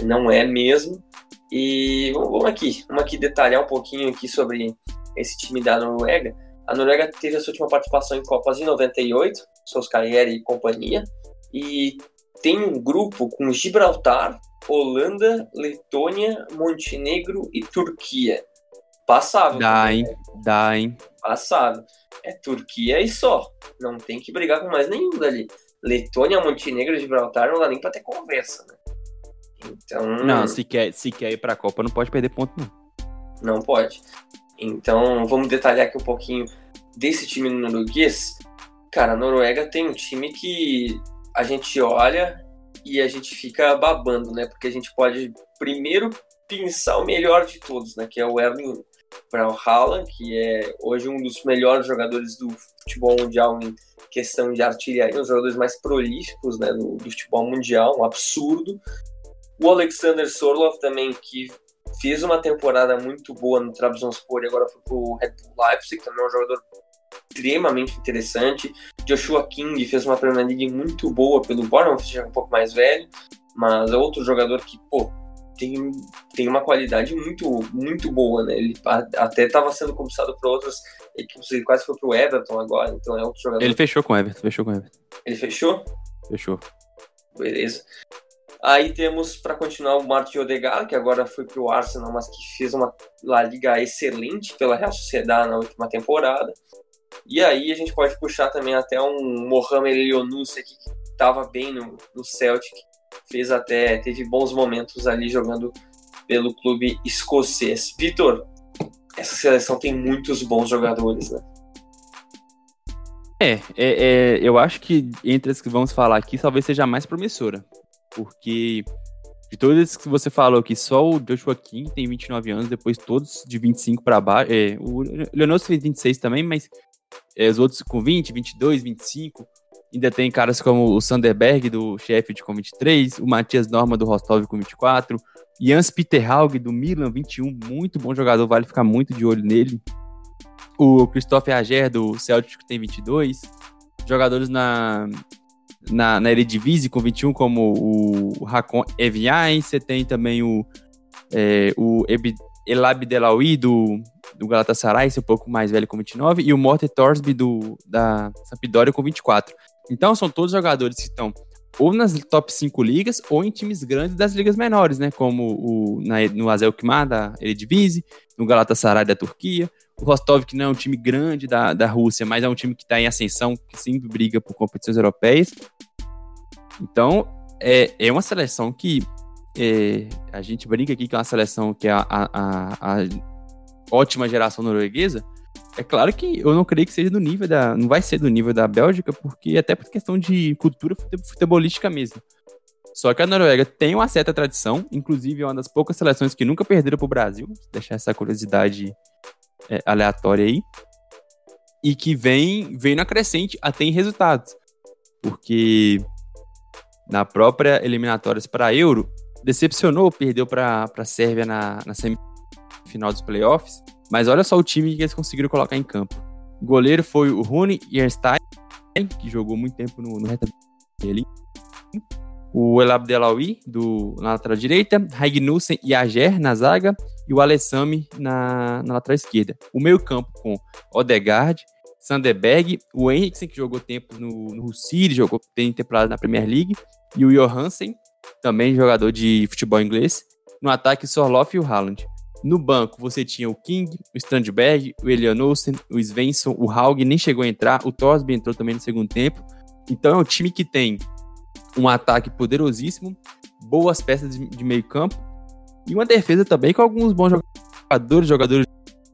Não é mesmo. E vamos aqui, vamos aqui detalhar um pouquinho aqui sobre esse time da Noruega. A Noruega teve a sua última participação em Copas em 98, Solskjaer e companhia, e tem um grupo com Gibraltar, Holanda, Letônia, Montenegro e Turquia. Passável. Dá, hein? Né? Dá, hein? Passável. É Turquia e só. Não tem que brigar com mais nenhum dali. Letônia, Montenegro e Gibraltar não dá nem pra ter conversa, né? Então. Não, se quer, se quer ir pra Copa, não pode perder ponto, não. Não pode. Então, vamos detalhar aqui um pouquinho desse time norueguês. Cara, a Noruega tem um time que a gente olha e a gente fica babando, né? Porque a gente pode primeiro pensar o melhor de todos, né? Que é o Erling, para o Haaland, que é hoje um dos melhores jogadores do futebol mundial em questão de artilharia, um dos jogadores mais prolíficos né, do, do futebol mundial, um absurdo. O Alexander Sorlov também, que fez uma temporada muito boa no Trabzonspor e agora foi pro Red Bull Leipzig, também é um jogador extremamente interessante. Joshua King fez uma Premier League muito boa pelo Bournemouth, já é um pouco mais velho, mas é outro jogador que, pô, tem, tem uma qualidade muito, muito boa, né? Ele até estava sendo cobiçado por outras equipes, ele quase foi pro Everton agora, então é outro jogador. Ele fechou com o Everton, fechou com o Everton. Ele fechou? Fechou. Beleza. Aí temos para continuar o Martin Odegaard, que agora foi pro Arsenal, mas que fez uma La Liga excelente pela Real Sociedade na última temporada. E aí a gente pode puxar também até um Mohamed Elionussi aqui, que estava bem no, no Celtic, fez até, teve bons momentos ali jogando pelo clube escocês. Vitor, essa seleção tem muitos bons jogadores, né? É, é, é, eu acho que entre as que vamos falar aqui, talvez seja a mais promissora. Porque de todas que você falou aqui, só o Joshua King tem 29 anos, depois todos de 25 para baixo. É, o Leonardo fez 26 também, mas os outros com 20, 22, 25. Ainda tem caras como o Sanderberg do Sheffield com 23, o Matias Norma do Rostov com 24, Jans Peter Haug do Milan 21, muito bom jogador, vale ficar muito de olho nele. O Christophe Ager do Celtic tem 22, jogadores na na, na Eredivisie com 21 como o, Hakon Evian, você tem também o é, o Elab Delawi do, do Galatasaray, esse um pouco mais velho com 29, e o Morten Torsby do, da Sampdoria com 24. Então são todos jogadores que estão ou nas top 5 ligas ou em times grandes das ligas menores, né? Como o, na, no Azel Kimar da Eredivisie, no Galatasaray da Turquia, o Rostov, que não é um time grande da, da Rússia, mas é um time que está em ascensão, que sempre briga por competições europeias. Então, é, é uma seleção que é, a gente brinca aqui que é uma seleção que é a, a, a ótima geração norueguesa, é claro que eu não creio que seja do nível da. Não vai ser do nível da Bélgica, porque até por questão de cultura futebolística mesmo. Só que a Noruega tem uma certa tradição, inclusive é uma das poucas seleções que nunca perderam para o Brasil. Deixar essa curiosidade é, aleatória aí. E que vem, vem na crescente até em resultados. Porque na própria eliminatórias para Euro, decepcionou, perdeu para a Sérvia na, na semifinal dos playoffs mas olha só o time que eles conseguiram colocar em campo. O goleiro foi o Rune Jernstein, que jogou muito tempo no, no reta dele. O El Abdelawi, do, na lateral direita. Raignussen e Ager na zaga. E o Alessami na, na lateral esquerda. O meio campo com Odegaard, Sanderberg, o Henriksen, que jogou tempo no, no City, jogou tem temporada na Premier League. E o Johansen, também jogador de futebol inglês. No ataque, o Sorloff e o Haaland. No banco, você tinha o King, o Strandberg, o Elianosen, o Svensson, o Haug nem chegou a entrar, o Torsby entrou também no segundo tempo. Então é um time que tem um ataque poderosíssimo, boas peças de, meio campo e uma defesa também com alguns bons jogadores, jogadores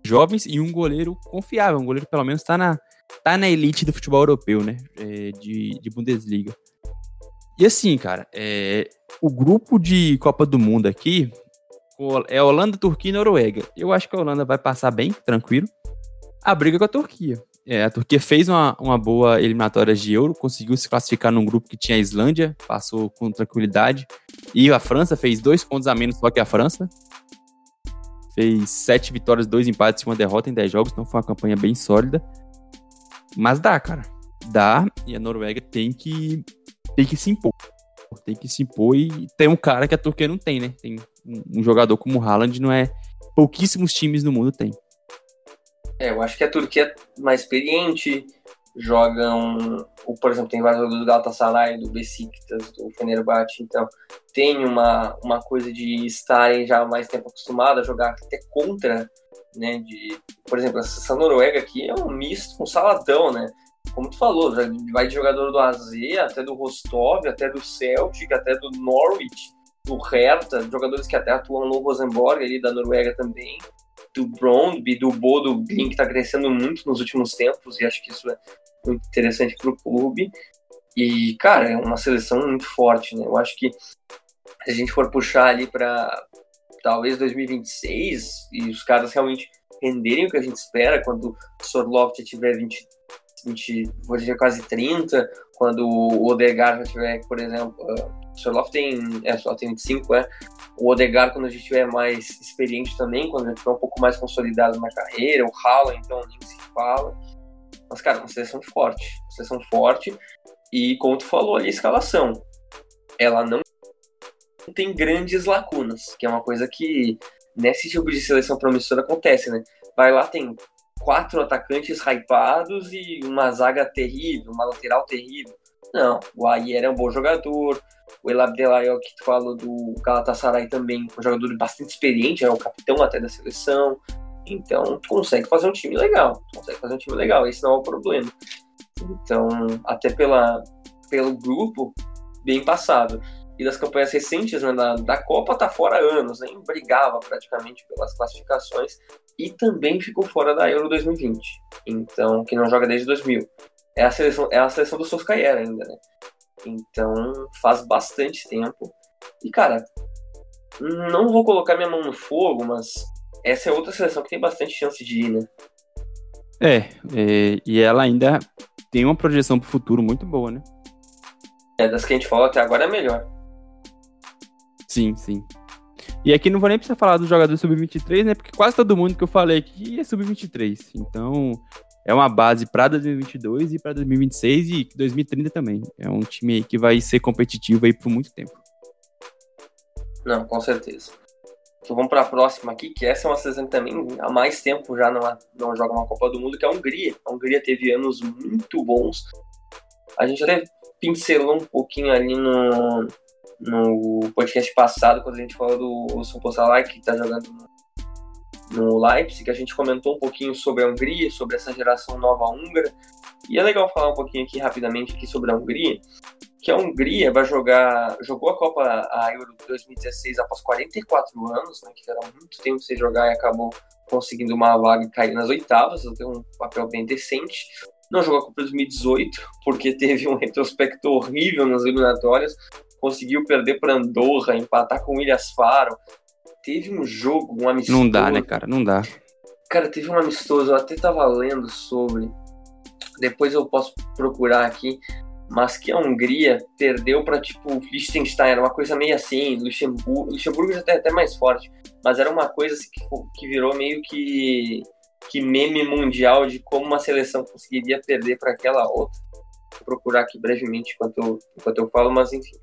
jovens e um goleiro confiável. Um goleiro pelo menos está na, tá na elite do futebol europeu, né? É, de, de Bundesliga. E assim, cara, é, o grupo de Copa do Mundo aqui é Holanda, Turquia e Noruega. Eu acho que a Holanda vai passar bem, tranquilo. A briga com a Turquia. É, a Turquia fez uma, uma boa eliminatória de Euro, conseguiu se classificar num grupo que tinha a Islândia, passou com tranquilidade. E a França fez dois pontos a menos só que a França. Fez sete vitórias, dois empates e uma derrota em dez jogos, então foi uma campanha bem sólida. Mas dá, cara. Dá, e a Noruega tem que, tem que se impor tem que se impor e tem um cara que a Turquia não tem, né? Tem um jogador como o Haaland, não é. Pouquíssimos times no mundo tem. É, eu acho que a Turquia é mais experiente, jogam, ou, por exemplo, tem vários jogadores do Galatasaray, do Besiktas, do Fenerbahçe, então tem uma, uma coisa de estarem já mais tempo acostumados a jogar até contra, né, de, por exemplo, essa Noruega aqui é um misto com um saladão, né, como tu falou, vai de jogador do AZ, até do Rostov, até do Celtic, até do Norwich, do Hertha, jogadores que até atuam no Rosenborg ali da Noruega também, do Brondby, do Bodo Glin, que está crescendo muito nos últimos tempos, e acho que isso é muito interessante para o clube. E, cara, é uma seleção muito forte, né? Eu acho que se a gente for puxar ali para talvez 2026 e os caras realmente renderem o que a gente espera, quando Sorloft tiver 20, 20 vou dizer quase 30, quando o Odegar já tiver, por exemplo, uh, o Sorloft tem, é, só tem 25, é, o Odegar quando a gente tiver mais experiente também, quando a gente tiver um pouco mais consolidado na carreira, o Haaland, então nem se fala. Mas, cara, uma seleção forte, uma seleção forte, e como tu falou ali, a escalação, ela não tem grandes lacunas, que é uma coisa que nesse tipo de seleção promissora acontece, né? Vai lá, tem quatro atacantes hypados e uma zaga terrível, uma lateral terrível. Não, o Ayer é um bom jogador, o El Abdelayo, que tu falou do Galatasaray também, um jogador bastante experiente, é o capitão até da seleção. Então, tu consegue fazer um time legal, tu consegue fazer um time legal, esse não é o problema. Então, até pela, pelo grupo, bem passado e das campanhas recentes né, da, da Copa tá fora anos, nem brigava praticamente pelas classificações e também ficou fora da Euro 2020, então que não joga desde 2000. É a seleção, é a seleção do Solskjaer ainda, né? Então faz bastante tempo. E cara, não vou colocar minha mão no fogo, mas essa é outra seleção que tem bastante chance de ir, né? É, é e ela ainda tem uma projeção para o futuro muito boa, né? É, das que a gente falou até agora é melhor. Sim, sim. E aqui não vou nem precisar falar dos jogadores sub-23, né? Porque quase todo mundo que eu falei aqui é sub-23. Então, é uma base para 2022 e para 2026 e 2030 também. É um time que vai ser competitivo aí por muito tempo. Não, com certeza. Então vamos para a próxima aqui, que essa é uma seleção que também há mais tempo já não, não joga uma Copa do Mundo, que é a Hungria. A Hungria teve anos muito bons. A gente até pincelou um pouquinho ali no, no podcast passado, quando a gente falou do Suposalai, que está jogando no, no Leipzig, a gente comentou um pouquinho sobre a Hungria, sobre essa geração nova húngara. E é legal falar um pouquinho aqui rapidamente aqui sobre a Hungria, que a Hungria vai jogar, jogou a Copa a Euro 2016 após 44 anos, né, que era muito tempo sem jogar e acabou conseguindo uma vaga e cair nas oitavas, tem um papel bem decente. Não jogou a Copa 2018 porque teve um retrospecto horrível nas eliminatórias, conseguiu perder para Andorra, empatar com o Ilhas Faro. Teve um jogo, um amistoso. Não dá, né, cara? Não dá. Cara, teve um amistoso, eu até tava lendo sobre. Depois eu posso procurar aqui. Mas que a Hungria perdeu para tipo Liechtenstein, era uma coisa meio assim. Luxemburgo, Luxemburgo já tá até mais forte, mas era uma coisa assim, que, que virou meio que, que meme mundial de como uma seleção conseguiria perder para aquela outra. Vou procurar aqui brevemente enquanto eu, enquanto eu falo, mas enfim.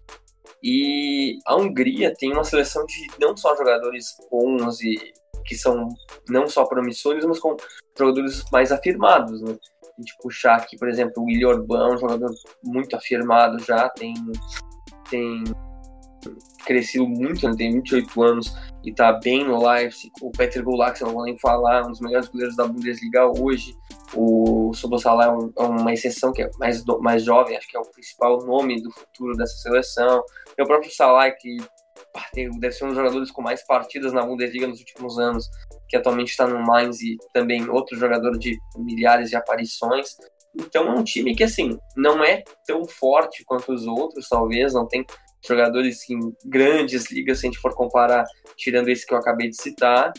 E a Hungria tem uma seleção de não só jogadores bons e que são não só promissores, mas com jogadores mais afirmados, né? A gente puxar aqui, por exemplo, o Willi Orban, um jogador muito afirmado já, tem, tem crescido muito, né? tem 28 anos e tá bem no Leipzig. O Peter Gulak, não vou nem falar, um dos melhores goleiros da Bundesliga hoje. O Sobosalá é, um, é, uma exceção que é mais, mais jovem, acho que é o principal nome do futuro dessa seleção. O próprio Salah, que deve ser um dos jogadores com mais partidas na Bundesliga nos últimos anos, que atualmente está no Mainz e também outro jogador de milhares de aparições. Então é um time que, assim, não é tão forte quanto os outros, talvez, não tem jogadores em grandes ligas, se a gente for comparar, tirando esse que eu acabei de citar,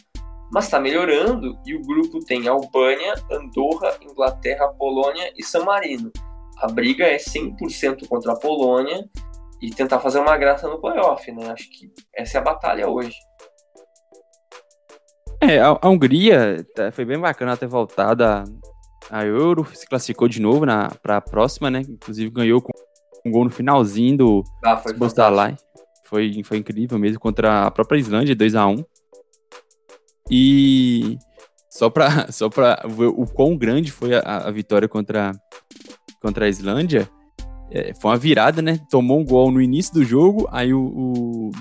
mas está melhorando e o grupo tem Albânia, Andorra, Inglaterra, Polônia e San Marino. A briga é 100% contra a Polônia e tentar fazer uma graça no playoff, né? Acho que essa é a batalha hoje. É, a, a Hungria tá, foi bem bacana ter voltado a, a Euro, se classificou de novo para a próxima, né? Inclusive ganhou com um gol no finalzinho do ah, foi, foi, foi incrível mesmo contra a própria Islândia, 2 a 1 E só para só pra ver o quão grande foi a, a vitória contra, contra a Islândia, é, foi uma virada, né? Tomou um gol no início do jogo, aí o, o,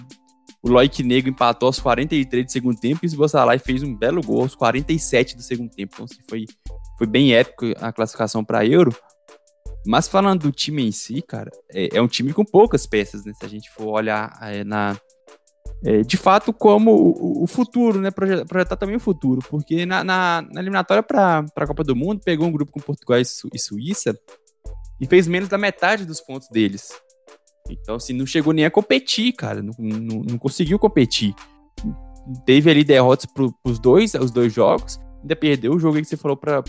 o Loic Negro empatou aos 43 do segundo tempo e o Sbosalai fez um belo gol aos 47 do segundo tempo. Então, assim, foi, foi bem épico a classificação para Euro. Mas falando do time em si, cara, é, é, um time com poucas peças, né? Se a gente for olhar é, na. É, de fato, como o, o futuro, né? Projetar, projetar, também o futuro. Porque na, na, na eliminatória para a Copa do Mundo, pegou um grupo com Portugal e, Su, e Suíça e fez menos da metade dos pontos deles. Então, assim, não chegou nem a competir, cara. Não, não, não conseguiu competir. Teve ali derrotas para os dois, os dois jogos ainda perdeu o jogo que você falou pra,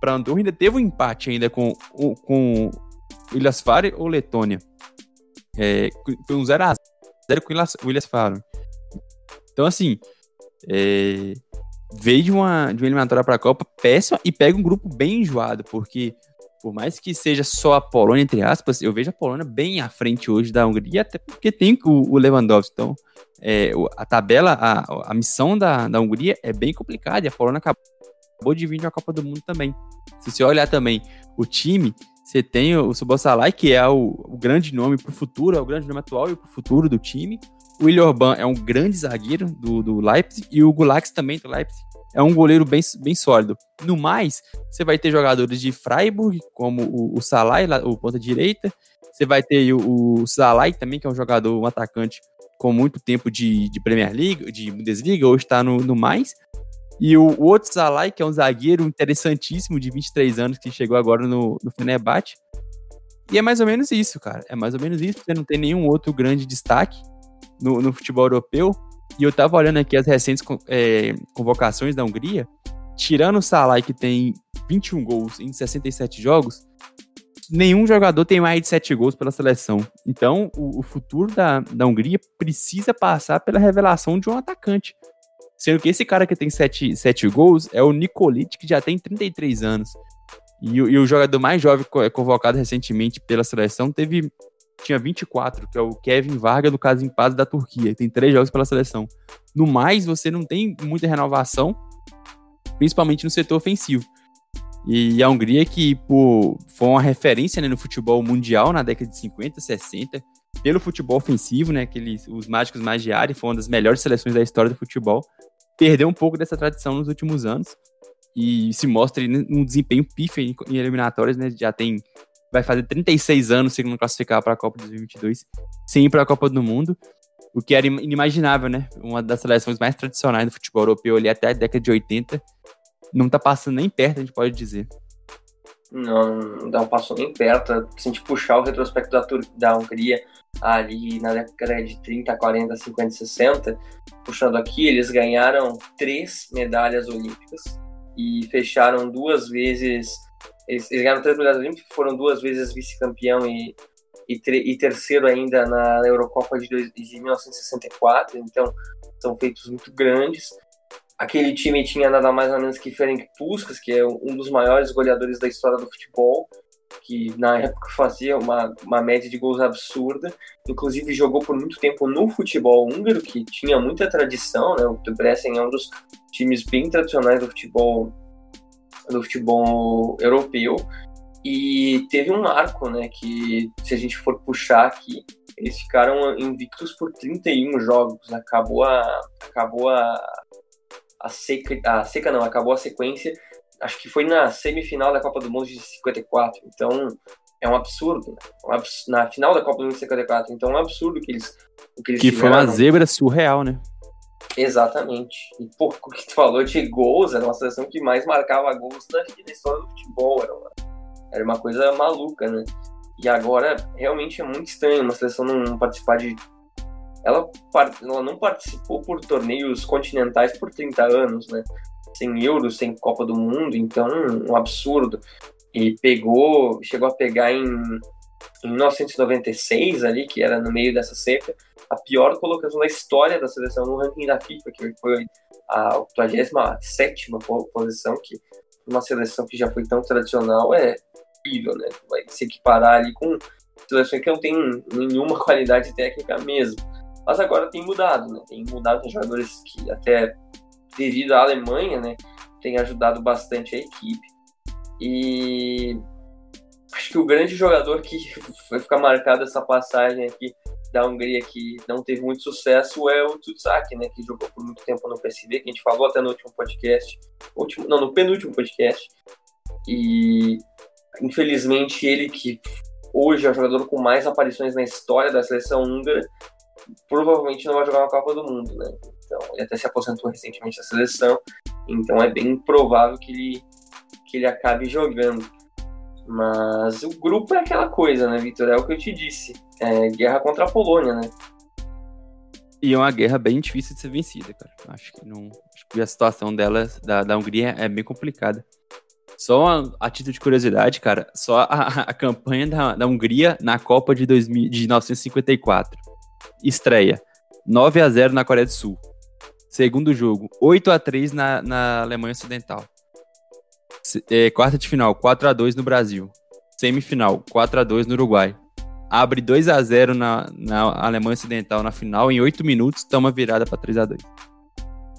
pra Andorra, ainda teve um empate ainda com, com Ilhas Faro ou Letônia. É, foi um 0x0 com o Ilhas Faro. Então, assim, é, veio de uma, de uma eliminatória para a Copa péssima e pega um grupo bem enjoado, porque por mais que seja só a Polônia, entre aspas, eu vejo a Polônia bem à frente hoje da Hungria, até porque tem o, o Lewandowski. Então, é, a tabela, a, a missão da, da Hungria é bem complicada e a Polônia acabou de vir de uma Copa do Mundo também. Se você olhar também o time, você tem o Subosalai, que é o, o grande nome para o futuro, é o grande nome atual e para o futuro do time. O William Orban é um grande zagueiro do, do Leipzig e o Gulax também do Leipzig é um goleiro bem, bem sólido. No mais, você vai ter jogadores de Freiburg, como o, o Salai, o ponta direita. Você vai ter o, o Salai também, que é um jogador, um atacante com muito tempo de, de Premier League, de Bundesliga, hoje está no, no mais. E o, o outro Salai, que é um zagueiro interessantíssimo de 23 anos, que chegou agora no, no Fenerbahçe. E é mais ou menos isso, cara. É mais ou menos isso. Você não tem nenhum outro grande destaque no, no futebol europeu. E eu tava olhando aqui as recentes é, convocações da Hungria, tirando o Salah, que tem 21 gols em 67 jogos, nenhum jogador tem mais de 7 gols pela seleção. Então, o, o futuro da, da Hungria precisa passar pela revelação de um atacante. Sendo que esse cara que tem 7, 7 gols é o Nikolic, que já tem 33 anos. E, e o jogador mais jovem convocado recentemente pela seleção teve tinha 24, que é o Kevin Varga do Caso em Paz da Turquia. Tem três jogos pela seleção. No mais, você não tem muita renovação, principalmente no setor ofensivo. E a Hungria, que pô, foi uma referência né, no futebol mundial na década de 50, 60, pelo futebol ofensivo, né, aqueles, os mágicos Magiari, foi uma das melhores seleções da história do futebol, perdeu um pouco dessa tradição nos últimos anos e se mostra um desempenho pífio em, eliminatórias, né, já tem vai fazer 36 anos sem não classificar para a Copa 2022, sem ir para a Copa do Mundo, o que era inimaginável, né? Uma das seleções mais tradicionais do futebol europeu ali até a década de 80, não está passando nem perto, a gente pode dizer. Não, não passou nem perto. Se a gente puxar o retrospecto da, da Hungria ali na década de 30, 40, 50, 60, puxando aqui, eles ganharam três medalhas olímpicas e fecharam duas vezes eles, eles ganharam três medalhas olímpicas, foram duas vezes vice-campeão e, e, e, terceiro ainda na Eurocopa de, dois, de 1964, então são feitos muito grandes. Aquele time tinha nada mais ou menos que Ferenc Puskas, que é um dos maiores goleadores da história do futebol, que na época fazia uma, uma média de gols absurda. Inclusive jogou por muito tempo no futebol húngaro, que tinha muita tradição, né? O Debrecen é um dos times bem tradicionais do futebol do futebol europeu. E teve um marco, né, que se a gente for puxar aqui, eles ficaram invictos por 31 jogos. Acabou a acabou a, a seca, a seca não, acabou a sequência. Acho que foi na semifinal da Copa do Mundo de 54. Então, é um absurdo, né? na final da Copa do Mundo de 54. Então, é um absurdo que eles que eles Que foi uma zebra surreal, né? Exatamente. E por o que tu falou de gols, era uma seleção que mais marcava gols na, história do futebol. Era uma, era uma coisa maluca, né? E agora realmente é muito estranho uma seleção não participar de. Ela, ela não participou por torneios continentais por 30 anos, né? Sem euros, sem Copa do Mundo, então um absurdo. E pegou, chegou a pegar em, em 1996 ali, que era no meio dessa seca, a pior colocação da história da seleção no ranking da FIFA, que foi a 87 posição, que uma seleção que já foi tão tradicional é horrível, né? Vai se equiparar ali com seleções que não tem nenhuma qualidade técnica mesmo. Mas agora tem mudado, né? Tem mudado com jogadores que até devido à Alemanha, né, tem ajudado bastante a equipe. E acho que o grande jogador que vai ficar marcado essa passagem aqui da Hungria que não teve muito sucesso é o Tsutsaki, né, que jogou por muito tempo no PSV, que a gente falou até no último podcast, último, não, no penúltimo podcast. E infelizmente ele que hoje é o jogador com mais aparições na história da seleção húngara, provavelmente não vai jogar na Copa do Mundo, né? Então, ele até se aposentou recentemente da seleção, então é bem provável que ele que ele acabe jogando. Mas o grupo é aquela coisa, né, Vitor? É o que eu te disse. É guerra contra a Polônia, né? E é uma guerra bem difícil de ser vencida, cara. Acho que não. Acho que a situação dela, da, da Hungria, é bem complicada. Só a, a título de curiosidade, cara, só a, a campanha da, da Hungria na Copa de, 2000, de 1954. Estreia: 9 a 0 na Coreia do Sul. Segundo jogo: 8 a 3 na, na Alemanha Ocidental. É, quarta de final: 4 a 2 no Brasil. Semifinal: 4 a 2 no Uruguai. Abre 2 a 0 na, na Alemanha Ocidental na final. Em 8 minutos, toma virada para 3 a 2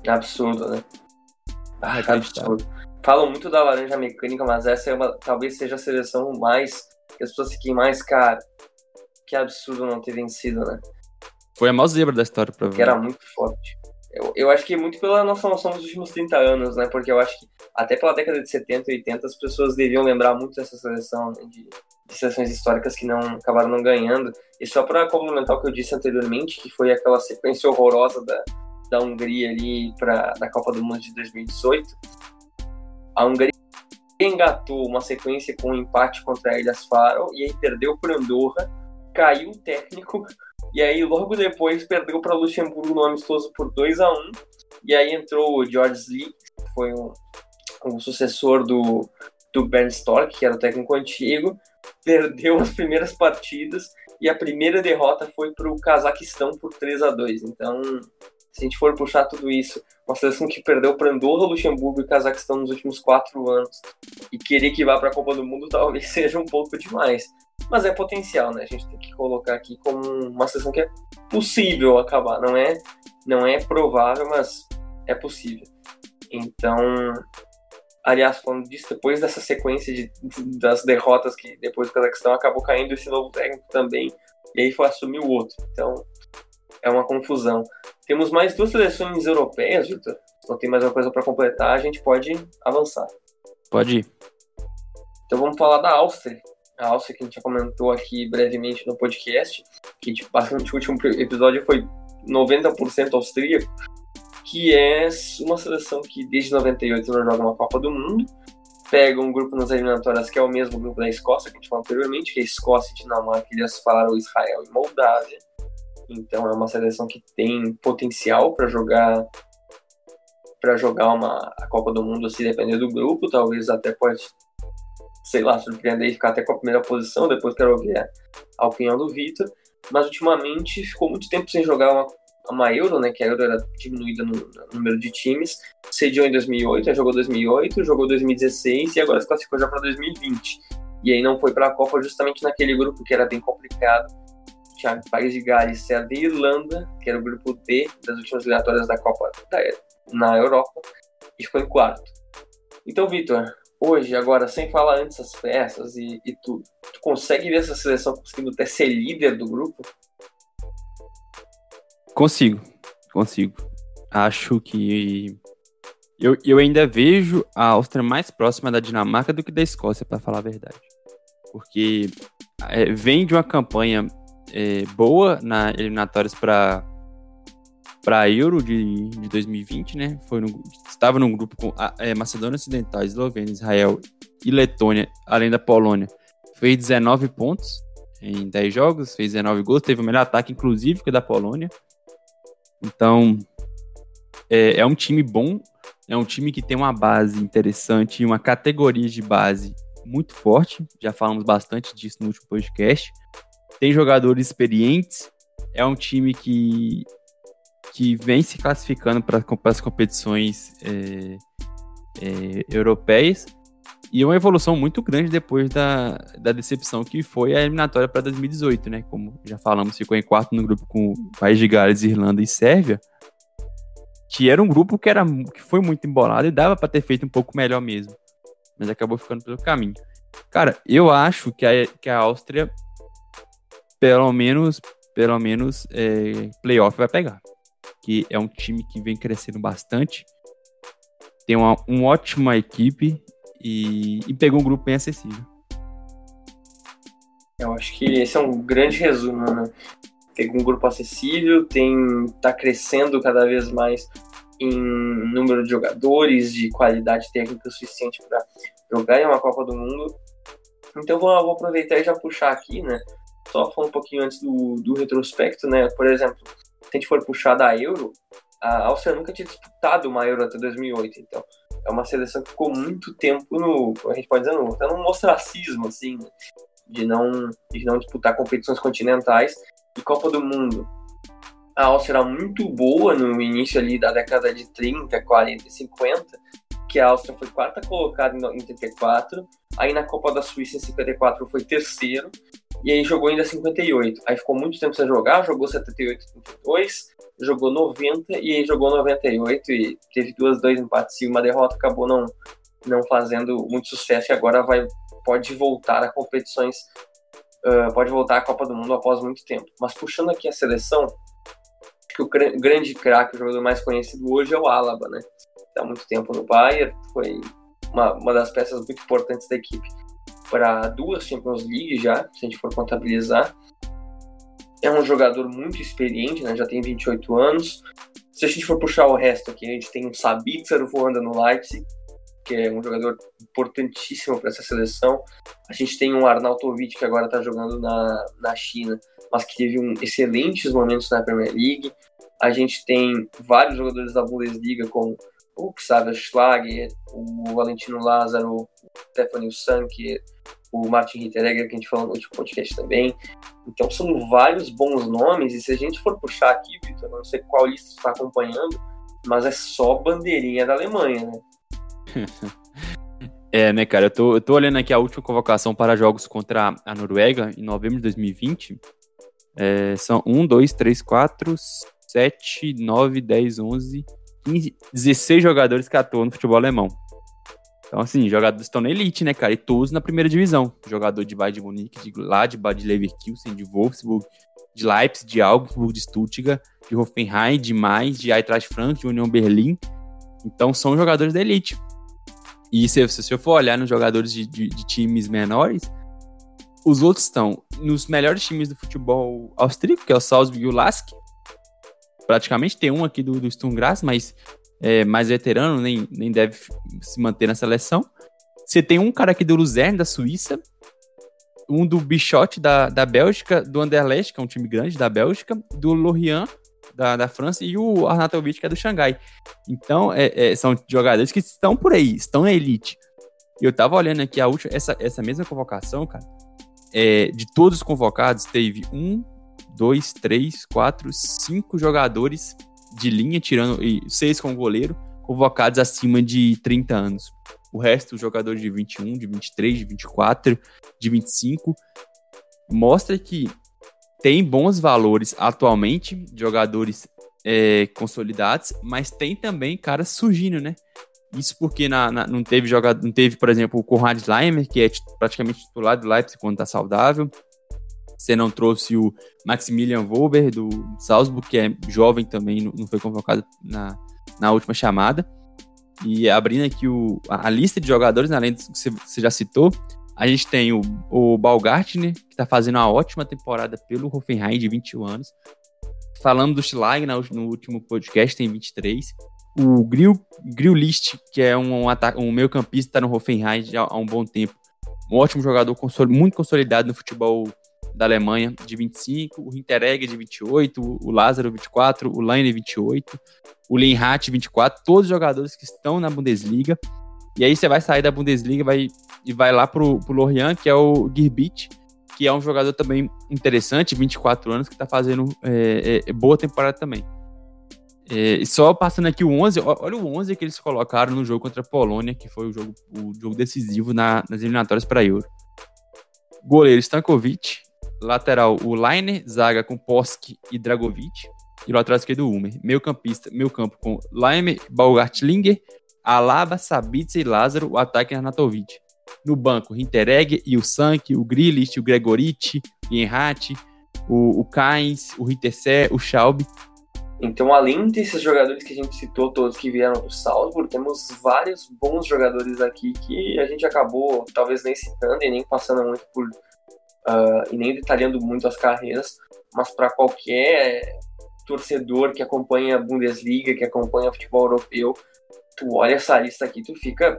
Absurdo, né? Ah, absurdo falam muito da laranja mecânica, mas essa é uma, talvez seja a seleção mais que as pessoas fiquem mais cara. Que absurdo não ter vencido, né? Foi a maior zebra da história, para Que era muito forte. Eu, eu acho que muito pela nossa noção dos últimos 30 anos, né? Porque eu acho que até pela década de 70 e 80 as pessoas deviam lembrar muito dessa seleção, né? de, de seleções históricas que não acabaram não ganhando. E só para complementar o que eu disse anteriormente, que foi aquela sequência horrorosa da, da Hungria ali para da Copa do Mundo de 2018, a Hungria engatou uma sequência com um empate contra a Ilhas Faro e aí perdeu para Andorra, caiu o técnico e aí logo depois perdeu para Luxemburgo no amistoso por 2 a 1 e aí entrou o George Slick, que foi um, um sucessor do, do Bernd Stork, que era o técnico antigo, perdeu as primeiras partidas e a primeira derrota foi para o Cazaquistão por 3 a 2 Então, se a gente for puxar tudo isso, uma seleção que perdeu para Andorra, Luxemburgo e Cazaquistão nos últimos quatro anos e querer que vá para a Copa do Mundo talvez seja um pouco demais. Mas é potencial, né? A gente tem que colocar aqui como uma seleção que é possível acabar. Não é, não é provável, mas é possível. Então, aliás, falando disso, depois dessa sequência de, das derrotas que depois do Cazaquistão acabou caindo esse novo técnico também, e aí foi assumir o outro. Então, é uma confusão. Temos mais duas seleções europeias, Victor. Se não tem mais uma coisa para completar, a gente pode avançar. Pode ir. Então vamos falar da Áustria. A Áustria que a gente já comentou aqui brevemente no podcast, que tipo, basicamente o último episódio foi 90% austríaco, que é uma seleção que desde 98 não joga uma Copa do Mundo, pega um grupo nas eliminatórias que é o mesmo grupo da Escócia, que a gente falou anteriormente, que é Escócia, Dinamarca, Ilhas Faro, Israel e Moldávia. Então é uma seleção que tem potencial para jogar para jogar uma a Copa do Mundo se depender do grupo, talvez até pode sei lá, surpreender e ficar até com a primeira posição, depois quero ouvir a, opinião do Vitor, mas ultimamente ficou muito tempo sem jogar uma, uma Euro, né, que a Euro era diminuída no, no número de times, cediu em 2008, jogou 2008, jogou 2016 e agora se classificou já para 2020. E aí não foi para a Copa justamente naquele grupo que era bem complicado, tinha País de Gales, Sérvia e Irlanda, que era o grupo D das últimas eliminatórias da Copa da, na Europa, e ficou em quarto. Então, Vitor, hoje, agora, sem falar antes das peças e, e tudo, tu consegue ver essa seleção conseguindo até ser líder do grupo? Consigo, consigo. Acho que eu, eu ainda vejo a Áustria mais próxima da Dinamarca do que da Escócia, para falar a verdade. Porque é, vem de uma campanha é, boa na eliminatórias para para Euro de, de 2020, né? Foi no, estava num grupo com a, é, Macedônia Ocidental, Eslovênia, Israel e Letônia, além da Polônia. Fez 19 pontos em 10 jogos, fez 19 gols, teve o melhor ataque, inclusive, que o da Polônia. Então, é, é um time bom, é um time que tem uma base interessante uma categoria de base muito forte. Já falamos bastante disso no último podcast tem jogadores experientes, é um time que, que vem se classificando para as competições é, é, europeias e uma evolução muito grande depois da, da decepção que foi a eliminatória para 2018, né? Como já falamos, ficou em quarto no grupo com País de Gales, Irlanda e Sérvia, que era um grupo que, era, que foi muito embolado e dava para ter feito um pouco melhor mesmo, mas acabou ficando pelo caminho. Cara, eu acho que a, que a Áustria pelo menos, pelo menos, é, playoff vai pegar. Que é um time que vem crescendo bastante, tem uma, uma ótima equipe e, e pegou um grupo bem acessível. Eu acho que esse é um grande resumo, né? Tem um grupo acessível, tem tá crescendo cada vez mais em número de jogadores, de qualidade técnica suficiente para jogar em uma Copa do Mundo. Então vou, vou aproveitar e já puxar aqui, né? só falar um pouquinho antes do, do retrospecto, né? Por exemplo, a gente for puxar da Euro, a Áustria nunca tinha disputado uma Euro até 2008, então é uma seleção que ficou muito tempo no, a gente pode dizer, no, tá num ostracismo, assim, né? de não, de não disputar competições continentais e Copa do Mundo. A Áustria era muito boa no início ali da década de 30, 40 e 50, que a Áustria foi quarta colocada em 34, aí na Copa da Suíça em 54 foi terceiro, e aí jogou ainda 58. Aí ficou muito tempo sem jogar, jogou 78 32, jogou 90 e aí jogou 98 e teve duas, dois empates e uma derrota, acabou não, não fazendo muito sucesso e agora vai pode voltar a competições, uh, pode voltar à Copa do Mundo após muito tempo. Mas puxando aqui a seleção, acho que o grande craque, o jogador mais conhecido hoje é o Alaba, né? Há muito tempo no Bayern, foi uma, uma das peças muito importantes da equipe para duas Champions League já, se a gente for contabilizar. É um jogador muito experiente, né? já tem 28 anos. Se a gente for puxar o resto aqui, a gente tem o Sabitzer voando no Leipzig, que é um jogador importantíssimo para essa seleção. A gente tem o Arnautovic, que agora está jogando na, na China, mas que teve um, excelentes momentos na Premier League. A gente tem vários jogadores da Bundesliga, como o Xavier Schlager, o Valentino Lázaro, o Stephanie Sank, o Martin Hinteregger, que a gente falou no último podcast também. Então são vários bons nomes, e se a gente for puxar aqui, Vitor, não sei qual lista está acompanhando, mas é só bandeirinha da Alemanha, né? É, né, cara? Eu tô, eu tô olhando aqui a última convocação para jogos contra a Noruega em novembro de 2020. É, são 1, 2, 3, 4, 7, 9, 10, 11, 15, 16 jogadores que atuam no futebol alemão. Então, assim, jogadores estão na elite, né, cara? E todos na primeira divisão. Jogador de Bayern de Munique, de Gladbach, de Leverkusen, de Wolfsburg, de Leipzig, de Augsburg, de Stuttgart, de Hoffenheim, de Mainz, de Eintracht Frankfurt, de União Berlim. Então, são jogadores da elite. E se, se eu for olhar nos jogadores de, de, de, times menores, os outros estão nos melhores times do futebol austríaco, que é o Salzburg e o Lask. Praticamente tem um aqui do, do Sturm Graz, mas é mais veterano, nem, nem deve se manter na seleção. Você tem um cara aqui do Luzern, da Suíça, um do Bichot, da, da Bélgica, do Anderlecht, que é um time grande da Bélgica, do Lorient, da, da França, e o Arnautovic, que é do Xangai. Então, é, é, são jogadores que estão por aí, estão na elite. E eu tava olhando aqui a última, essa, essa mesma convocação, cara, é, de todos os convocados, teve um, dois, três, quatro, cinco jogadores de linha, tirando e seis com goleiro, convocados acima de 30 anos. O resto, jogadores de 21, de 23, de 24, de 25, mostra que tem bons valores atualmente, jogadores é, consolidados, mas tem também caras surgindo, né? Isso porque na, na, não teve jogador, não teve, por exemplo, o Konrad Leimer, que é praticamente titular do Leipzig quando tá saudável. Você não trouxe o Maximilian Wolber do Salzburg, que é jovem também, não, foi convocado na, na última chamada. E abrindo aqui o, a lista de jogadores, além do que você, já citou, a gente tem o, o Balgartner, que está fazendo uma ótima temporada pelo Hoffenheim, de 21 anos. Falando do Schlag no último podcast, tem 23. O Grill, que é um, um, um meio campista, está no Hoffenheim já há um bom tempo. Um ótimo jogador, muito consolidado no futebol da Alemanha, de 25. O Hinteregger, de 28. O Lázaro, 24. O Leine, 28. O Lenhardt, 24. Todos os jogadores que estão na Bundesliga. E aí você vai sair da Bundesliga vai, e vai lá pro, pro Lorient, que é o Girbit, que é um jogador também interessante, 24 anos, que tá fazendo é, é, boa temporada também. É, só passando aqui o 11, olha o 11 que eles colocaram no jogo contra a Polônia, que foi o jogo, o jogo decisivo na, nas eliminatórias para Euro. Goleiro Stankovic, lateral o Leiner, zaga com Posk e Dragovic, e lateral esquerdo o Umer. Meio campista, meio campo com Leimer, Baumgartlinger, Alaba, Sabitzer e Lázaro, o ataque é Arnautovic. No banco, Hinteregger e o Sank, o Grilich, o Gregoriti, o Enrat, o, o Kainz, o Ritterser, o Schaub. Então, além desses jogadores que a gente citou, todos que vieram do Salzburg, temos vários bons jogadores aqui que a gente acabou talvez nem citando e nem passando muito por. Uh, e nem detalhando muito as carreiras, mas para qualquer torcedor que acompanha a Bundesliga, que acompanha o futebol europeu, tu olha essa lista aqui, tu fica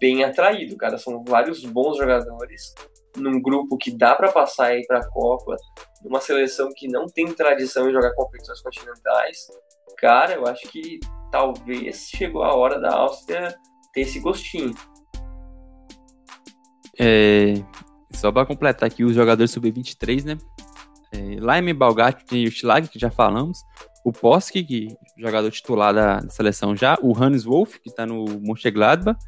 bem atraído, cara. São vários bons jogadores num grupo que dá para passar aí para a Copa, numa seleção que não tem tradição em jogar competições continentais, cara, eu acho que talvez chegou a hora da Áustria ter esse gostinho. É, só para completar aqui os jogadores sub-23, né? É, Laime Balgatti tem o Schlag, que já falamos. O Posk, que é jogador titular da, seleção já. O Hannes Wolf, que está no Mönchengladbach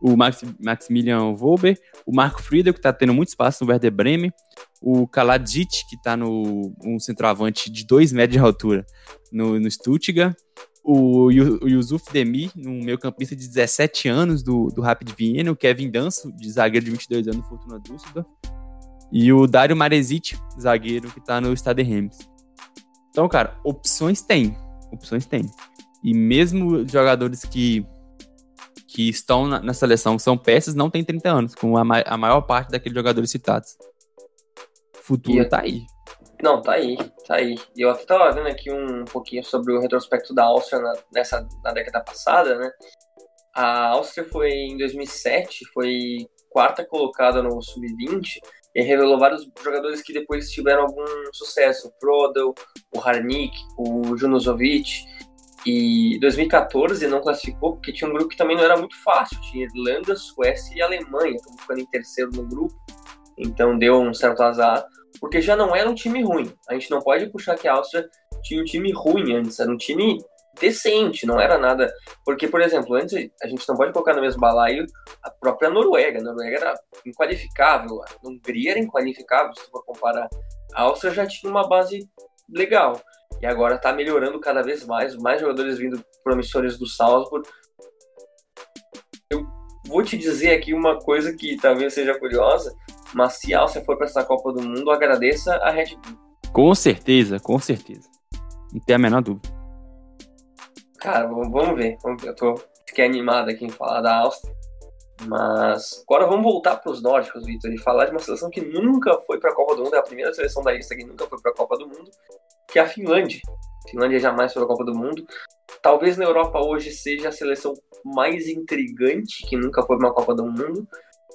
o Max, Maximilian Wolber, o Marco Friedel, que está tendo muito espaço no Werder Bremen, o Kaladzic, que está no um centroavante de 2 metros de altura no, no Stuttgart, o, Yusuf Demi, um meio campista de 17 anos do, do Rapid Viena, o Kevin Danso, de zagueiro de 22 anos do Fortuna Düsseldorf, e o Dario Marezic, zagueiro que está no Stade Reims. Então, cara, opções tem, opções tem. E mesmo jogadores que que estão na, na seleção, que são peças, não tem 30 anos, com a, ma a maior parte daqueles jogadores citados. O futuro e tá aí. Não, tá aí, tá aí. Eu até tava vendo aqui um pouquinho sobre o retrospecto da Áustria na, nessa, na década passada, né? A Áustria foi, em 2007, foi quarta colocada no Sub-20 e revelou vários jogadores que depois tiveram algum sucesso. O Prodel, o Harnik, o Junozovic. E 2014 não classificou porque tinha um grupo que também não era muito fácil. Tinha Irlanda, Suécia e Alemanha, ficando em terceiro no grupo. Então deu um certo azar, porque já não era um time ruim. A gente não pode puxar que a Áustria tinha um time ruim antes, era um time decente, não era nada. Porque, por exemplo, antes a gente não pode colocar no mesmo balaio a própria Noruega. A Noruega era inqualificável, a Hungria era inqualificável, se for comparar. A Áustria já tinha uma base legal e agora está melhorando cada vez mais, mais jogadores vindo promissores do Salzburg. Eu vou te dizer aqui uma coisa que talvez seja curiosa, mas se a Áustria for para essa Copa do Mundo, agradeça a Red Bull. Com certeza, com certeza. Não tem a menor dúvida. Cara, vamos ver. Eu tô, fiquei animado aqui em falar da Áustria. Mas agora vamos voltar para os nórdicos, Vitor, e falar de uma seleção que nunca foi para a Copa do Mundo, é a primeira seleção da lista que nunca foi para a Copa do Mundo, que é a Finlândia. A Finlândia jamais foi para a Copa do Mundo. Talvez na Europa hoje seja a seleção mais intrigante que nunca foi para uma Copa do Mundo,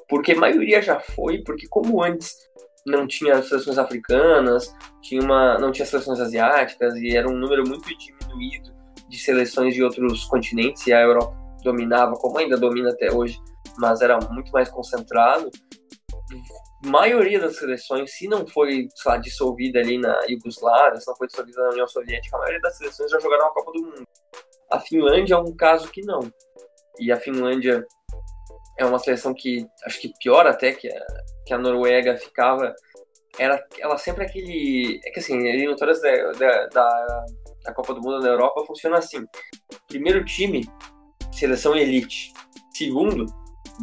porque a maioria já foi, porque como antes não tinha seleções africanas, tinha uma, não tinha seleções asiáticas e era um número muito diminuído de seleções de outros continentes e a Europa dominava, como ainda domina até hoje, mas era muito mais concentrado. A maioria das seleções, se não foi lá, dissolvida ali na Iugoslávia, se não foi dissolvida na União Soviética, a maioria das seleções já jogaram a Copa do Mundo. A Finlândia é um caso que não. E a Finlândia é uma seleção que acho que pior até que a, que a Noruega ficava. Era, ela sempre aquele. É que assim, eliminatórias da, da, da, da Copa do Mundo na Europa funciona assim: primeiro time, seleção elite. Segundo,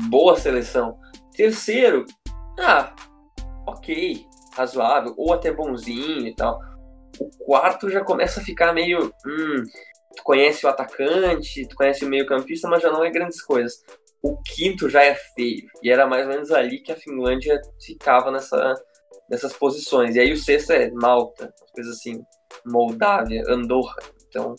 boa seleção. Terceiro, ah, ok, razoável, ou até bonzinho e tal. O quarto já começa a ficar meio. Hum, tu conhece o atacante, tu conhece o meio-campista, mas já não é grandes coisas. O quinto já é feio. E era mais ou menos ali que a Finlândia ficava nessa, nessas posições. E aí o sexto é Malta, coisas assim, Moldávia, Andorra. Então,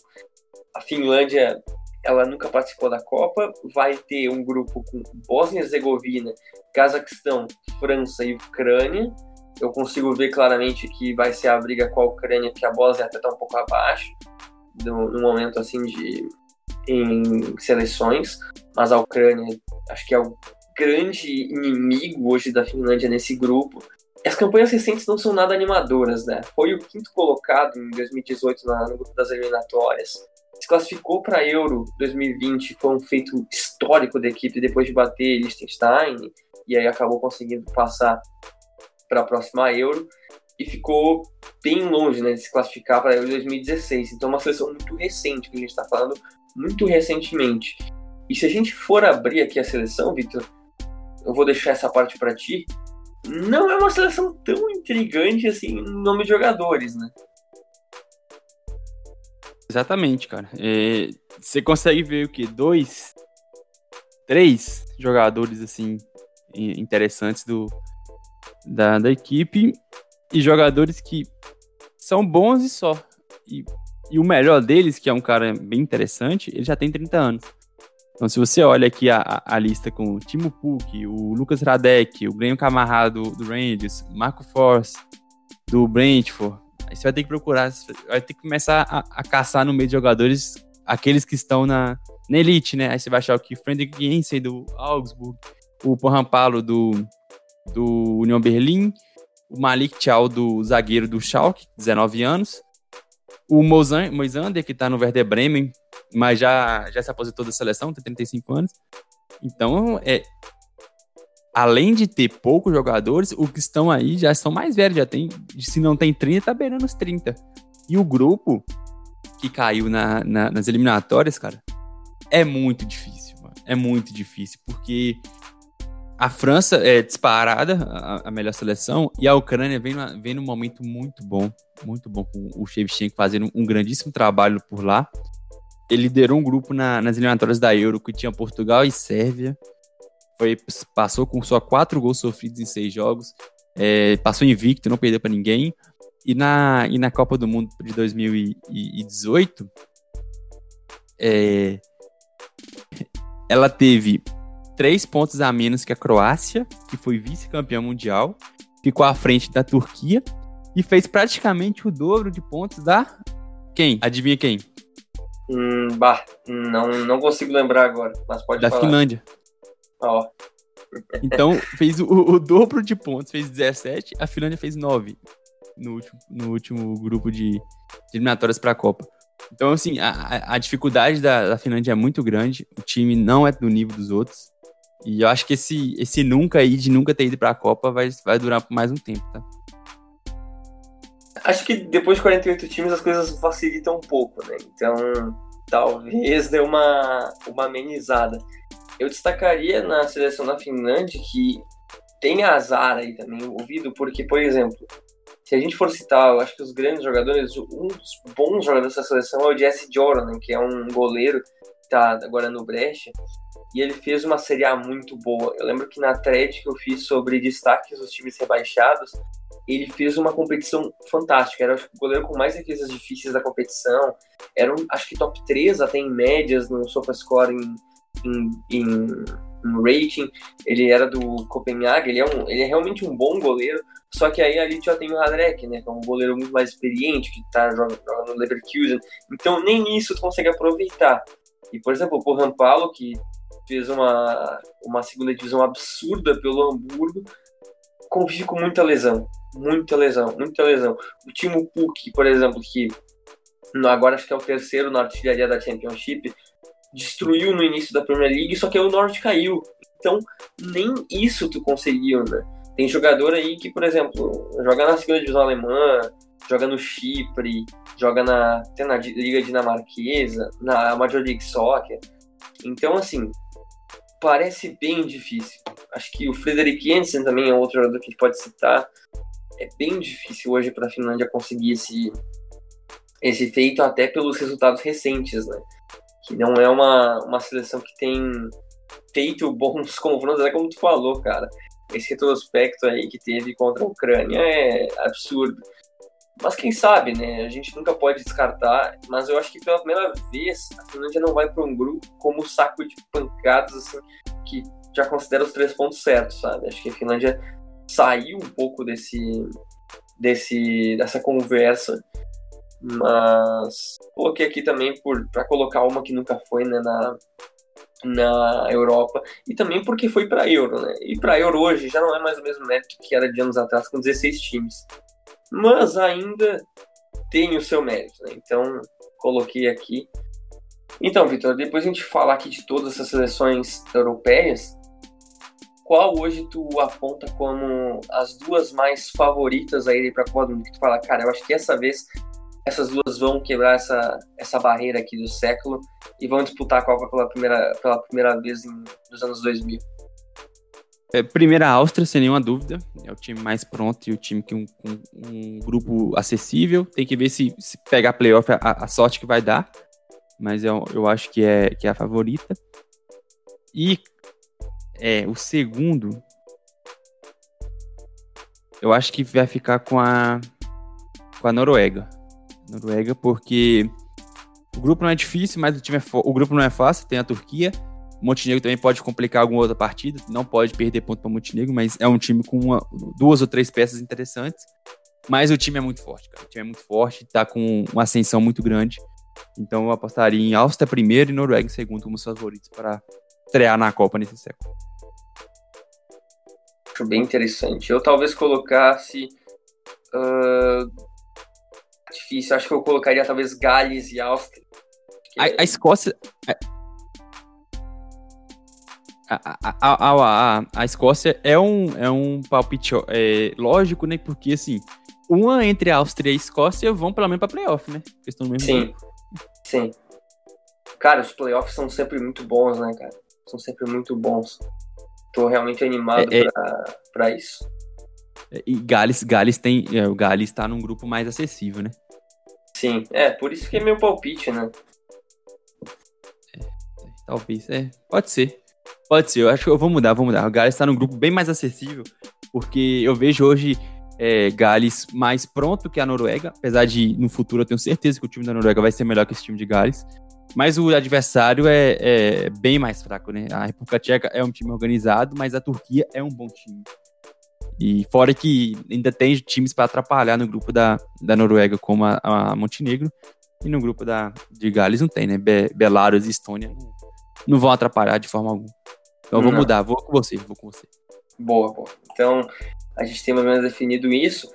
a Finlândia ela nunca participou da Copa, vai ter um grupo com Bósnia e Herzegovina, Cazaquistão, França e Ucrânia. Eu consigo ver claramente que vai ser a briga com a Ucrânia, porque a Bósnia até está um pouco abaixo, no, momento assim de em seleções, mas a Ucrânia acho que é o grande inimigo hoje da Finlândia nesse grupo. As campanhas recentes não são nada animadoras, né? Foi o quinto colocado em 2018 na, no grupo das eliminatórias se classificou para Euro 2020, foi um feito histórico da equipe depois de bater Liechtenstein e aí acabou conseguindo passar para a próxima Euro e ficou bem longe né, de se classificar para Euro 2016. Então, uma seleção muito recente que a gente está falando, muito recentemente. E se a gente for abrir aqui a seleção, Victor, eu vou deixar essa parte para ti. Não é uma seleção tão intrigante assim no nome de jogadores, né? Exatamente, cara. É, você consegue ver o que? Dois, três jogadores assim interessantes do, da, da equipe e jogadores que são bons e só. E, e o melhor deles, que é um cara bem interessante, ele já tem 30 anos. Então, se você olha aqui a, a lista com o Timo Puk, o Lucas Radek, o Grêmio Camarra do, do Rangers, Marco Force, do Brentford, aí você vai ter que procurar, vai ter que começar a, a caçar no meio de jogadores aqueles que estão na, na elite, né? Aí você vai achar o que Frederick Jensen do Augsburg, o Porrampalo do, do União Berlim, o Malik Tchau do zagueiro do Schalke, 19 anos, o Moisander, que tá no Werder Bremen, mas já, já se aposentou da seleção, tem 35 anos. Então, é, além de ter poucos jogadores, os que estão aí já são mais velhos, já tem, se não tem 30, tá beirando os 30. E o grupo que caiu na, na, nas eliminatórias, cara, é muito difícil, mano. É muito difícil, porque a França é disparada, a, a melhor seleção, e a Ucrânia vem, vem num momento muito bom, muito bom, com o Shevchenko fazendo um grandíssimo trabalho por lá. Ele liderou um grupo na, nas eliminatórias da Euro que tinha Portugal e Sérvia. Foi, passou com só quatro gols sofridos em seis jogos. É, passou invicto, não perdeu para ninguém. E na, e na Copa do Mundo de 2018, é, ela teve três pontos a menos que a Croácia, que foi vice-campeã mundial, ficou à frente da Turquia e fez praticamente o dobro de pontos da. Quem? Adivinha quem? Hum, bah, não, não consigo lembrar agora, mas pode da falar. Da Finlândia. Ó. Então, fez o, o, dobro de pontos, fez 17, a Finlândia fez 9 no último, no último grupo de, de eliminatórias para a Copa. Então, assim, a, a dificuldade da, da, Finlândia é muito grande, o time não é do nível dos outros. E eu acho que esse, esse nunca aí, de nunca ter ido para a Copa, vai, vai durar por mais um tempo, tá? Acho que depois de 48 times as coisas facilitam um pouco, né? Então, talvez dê uma, uma amenizada. Eu destacaria na seleção da Finlândia que tem azar aí também ouvido, porque, por exemplo, se a gente for citar, eu acho que os grandes jogadores, um dos bons jogadores dessa seleção é o Jesse Jordan, que é um goleiro que tá agora no Brecha, e ele fez uma Série A muito boa. Eu lembro que na thread que eu fiz sobre destaques dos times rebaixados, ele fez uma competição fantástica. Era o goleiro com mais defesas difíceis da competição. Era, um, acho que, top 3 até em médias no SofaScore em, em, em, em rating. Ele era do Copenhague. Ele é, um, ele é realmente um bom goleiro. Só que aí ali já tem o Hadrek, né? Que é um goleiro muito mais experiente, que tá jogando, no Leverkusen. Então nem isso tu consegue aproveitar. E, por exemplo, o Rampalo, que fez uma, uma segunda divisão absurda pelo Hamburgo, convive com muita lesão. Muita lesão, muita lesão. O Timo Puk, por exemplo, que agora acho que é o terceiro na artilharia da Championship, destruiu no início da Premier League, só que o Norte caiu. Então, nem isso tu conseguiu, né? Tem jogador aí que, por exemplo, joga na segunda divisão alemã, joga no Chipre, joga na, até na Liga Dinamarquesa, na Major League Soccer. Então, assim, parece bem difícil. Acho que o Frederic Jensen também é outro jogador que a gente pode citar. É bem difícil hoje para a Finlândia conseguir esse, esse feito, até pelos resultados recentes, né? Que não é uma, uma seleção que tem feito bons confrontos, é como tu falou, cara. Esse retrospecto aí que teve contra a Ucrânia é absurdo. Mas quem sabe, né? A gente nunca pode descartar, mas eu acho que pela primeira vez a Finlândia não vai para um grupo como saco de pancadas, assim, que já considera os três pontos certos, sabe? Acho que a Finlândia saiu um pouco desse, desse dessa conversa, mas coloquei aqui também para colocar uma que nunca foi né, na, na Europa e também porque foi para Euro, né? E para Euro hoje já não é mais o mesmo mérito que era de anos atrás com 16 times mas ainda tem o seu mérito, né? Então, coloquei aqui. Então, Vitor, depois a gente falar aqui de todas essas seleções europeias, qual hoje tu aponta como as duas mais favoritas a irem para a Copa do Mundo? Que tu fala, cara, eu acho que essa vez essas duas vão quebrar essa, essa barreira aqui do século e vão disputar a Copa pela primeira, pela primeira vez em, nos anos 2000. É, primeira Áustria, sem nenhuma dúvida. É o time mais pronto e o time que um, um, um grupo acessível. Tem que ver se, se pegar playoff a, a sorte que vai dar. Mas eu, eu acho que é, que é a favorita. E é, o segundo. Eu acho que vai ficar com a, com a Noruega. Noruega, porque o grupo não é difícil, mas o, time é o grupo não é fácil. Tem a Turquia, Montenegro também pode complicar alguma outra partida, não pode perder ponto para Montenegro, mas é um time com uma, duas ou três peças interessantes. Mas o time é muito forte, cara. O time é muito forte, tá com uma ascensão muito grande. Então eu apostaria em Áustria primeiro e Noruega em segundo como os favoritos para estrear na Copa nesse século. Acho bem interessante. Eu talvez colocasse. Uh, difícil, acho que eu colocaria talvez Gales e Áustria. A, a, Escócia. A, a, a, a, a, Escócia é um, é um palpite é, lógico, né? Porque assim, uma entre a Áustria e a Escócia vão pelo menos pra playoff, né? Estão mesmo Sim. Grupo. Sim. Cara, os playoffs são sempre muito bons, né, cara? São sempre muito bons. Tô realmente animado é, é... Pra, pra isso. É, e Gales, Gales tem. É, o Gales tá num grupo mais acessível, né? Sim, é, por isso que é meu palpite, né? É, talvez, é. Pode ser. Pode ser, eu acho que eu vou mudar, vou mudar. O Gales tá num grupo bem mais acessível, porque eu vejo hoje é, Gales mais pronto que a Noruega, apesar de no futuro eu tenho certeza que o time da Noruega vai ser melhor que esse time de Gales. Mas o adversário é, é, bem mais fraco, né? A República Tcheca é um time organizado, mas a Turquia é um bom time. E fora que ainda tem times para atrapalhar no grupo da, da Noruega, como a, a, Montenegro, e no grupo da, de Gales não tem, né? Be, Belarus e Estônia não, vão atrapalhar de forma alguma. Então eu vou não. mudar, vou com você, vou com você. Boa, boa. Então a gente tem mais ou menos definido isso.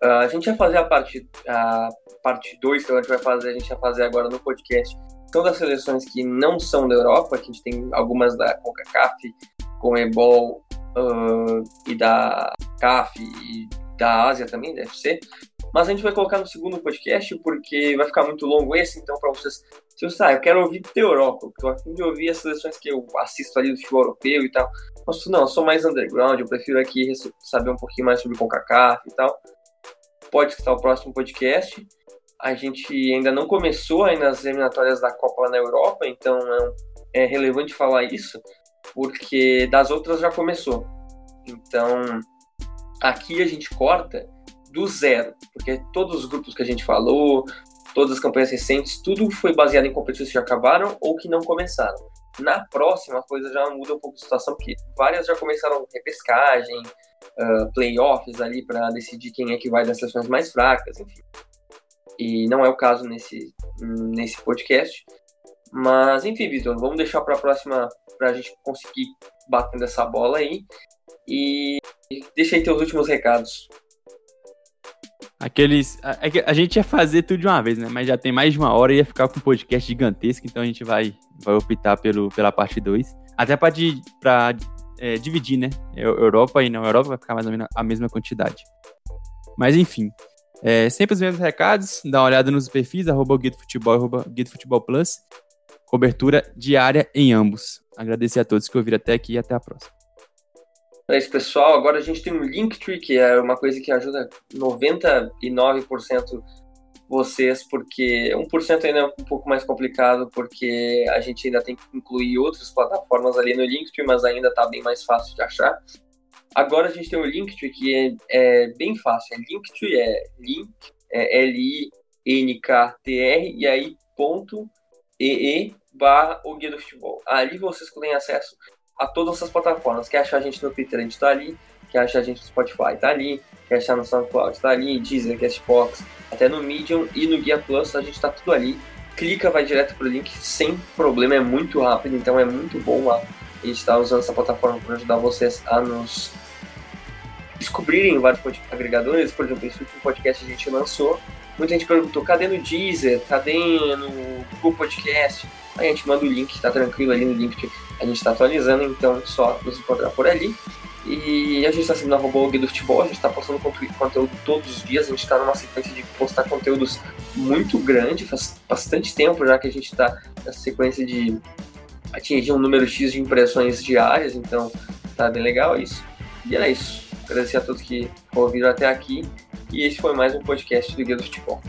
Uh, a gente vai fazer a parte a parte 2 que a gente vai fazer, a gente vai fazer agora no podcast são das seleções que não são da Europa, que a gente tem algumas da CONCACAF, Comebol uh, e da CAF e da Ásia também, deve ser. Mas a gente vai colocar no segundo podcast porque vai ficar muito longo esse, então para vocês, se você, ah, eu quero ouvir da Europa, eu tô afim de ouvir as seleções que eu assisto ali do futebol europeu e tal. Mas não, eu sou mais underground, eu prefiro aqui saber um pouquinho mais sobre CONCACAF e tal. Pode estar o próximo podcast a gente ainda não começou ainda as eliminatórias da Copa na Europa, então é, é relevante falar isso, porque das outras já começou. Então, aqui a gente corta do zero, porque todos os grupos que a gente falou, todas as campanhas recentes, tudo foi baseado em competições que já acabaram ou que não começaram. Na próxima, a coisa já muda um pouco de situação, porque várias já começaram repescagem, uh, playoffs ali para decidir quem é que vai das seleções mais fracas, enfim e não é o caso nesse, nesse podcast. Mas enfim, Vitor, vamos deixar para a próxima para a gente conseguir batendo essa bola aí. E deixa aí teus últimos recados. Aqueles. A, a, gente ia fazer tudo de uma vez, né? Mas já tem mais de uma hora e ia ficar com um podcast gigantesco, então a gente vai, vai optar pelo, pela parte 2. Até para é, dividir, né? Europa e não Europa vai ficar mais ou menos a mesma quantidade. Mas enfim, é, sempre os mesmos recados, dá uma olhada nos perfis, arroba Guido Futebol, arroba Guido Futebol Plus. Cobertura diária em ambos. Agradecer a todos que ouviram até aqui e até a próxima. É isso, pessoal. Agora a gente tem um Linktree, que é uma coisa que ajuda 99% vocês, porque 1% ainda é um pouco mais complicado, porque a gente ainda tem que incluir outras plataformas ali no Linktree, mas ainda está bem mais fácil de achar. Agora a gente tem o Linktree, que é, é bem fácil. É Linktree é link, é L-I-N-K-T-R, e aí ponto e barra o Guia do Futebol. Ali vocês têm acesso a todas essas plataformas. Quer achar a gente no Twitter, a gente tá ali. Quer achar a gente no Spotify, tá ali. Quer achar no SoundCloud, tá ali. Deezer, Castbox, até no Medium e no Guia Plus, a gente tá tudo ali. Clica, vai direto pro link sem problema, é muito rápido, então é muito bom lá. A gente está usando essa plataforma para ajudar vocês a nos descobrirem vários agregadores. Por exemplo, esse último podcast a gente lançou. Muita gente perguntou: cadê no Deezer? Cadê no Google Podcast? Aí a gente manda o link, tá tranquilo ali no link a gente está atualizando, então é só nos encontrar por ali. E a gente está sendo arroba o do futebol, a gente está postando conteúdo todos os dias, a gente está numa sequência de postar conteúdos muito grande, faz bastante tempo já que a gente está nessa sequência de atingir um número X de impressões diárias, então tá bem legal isso. E era isso. Agradecer a todos que ouviram até aqui. E esse foi mais um podcast do Guia do Futebol.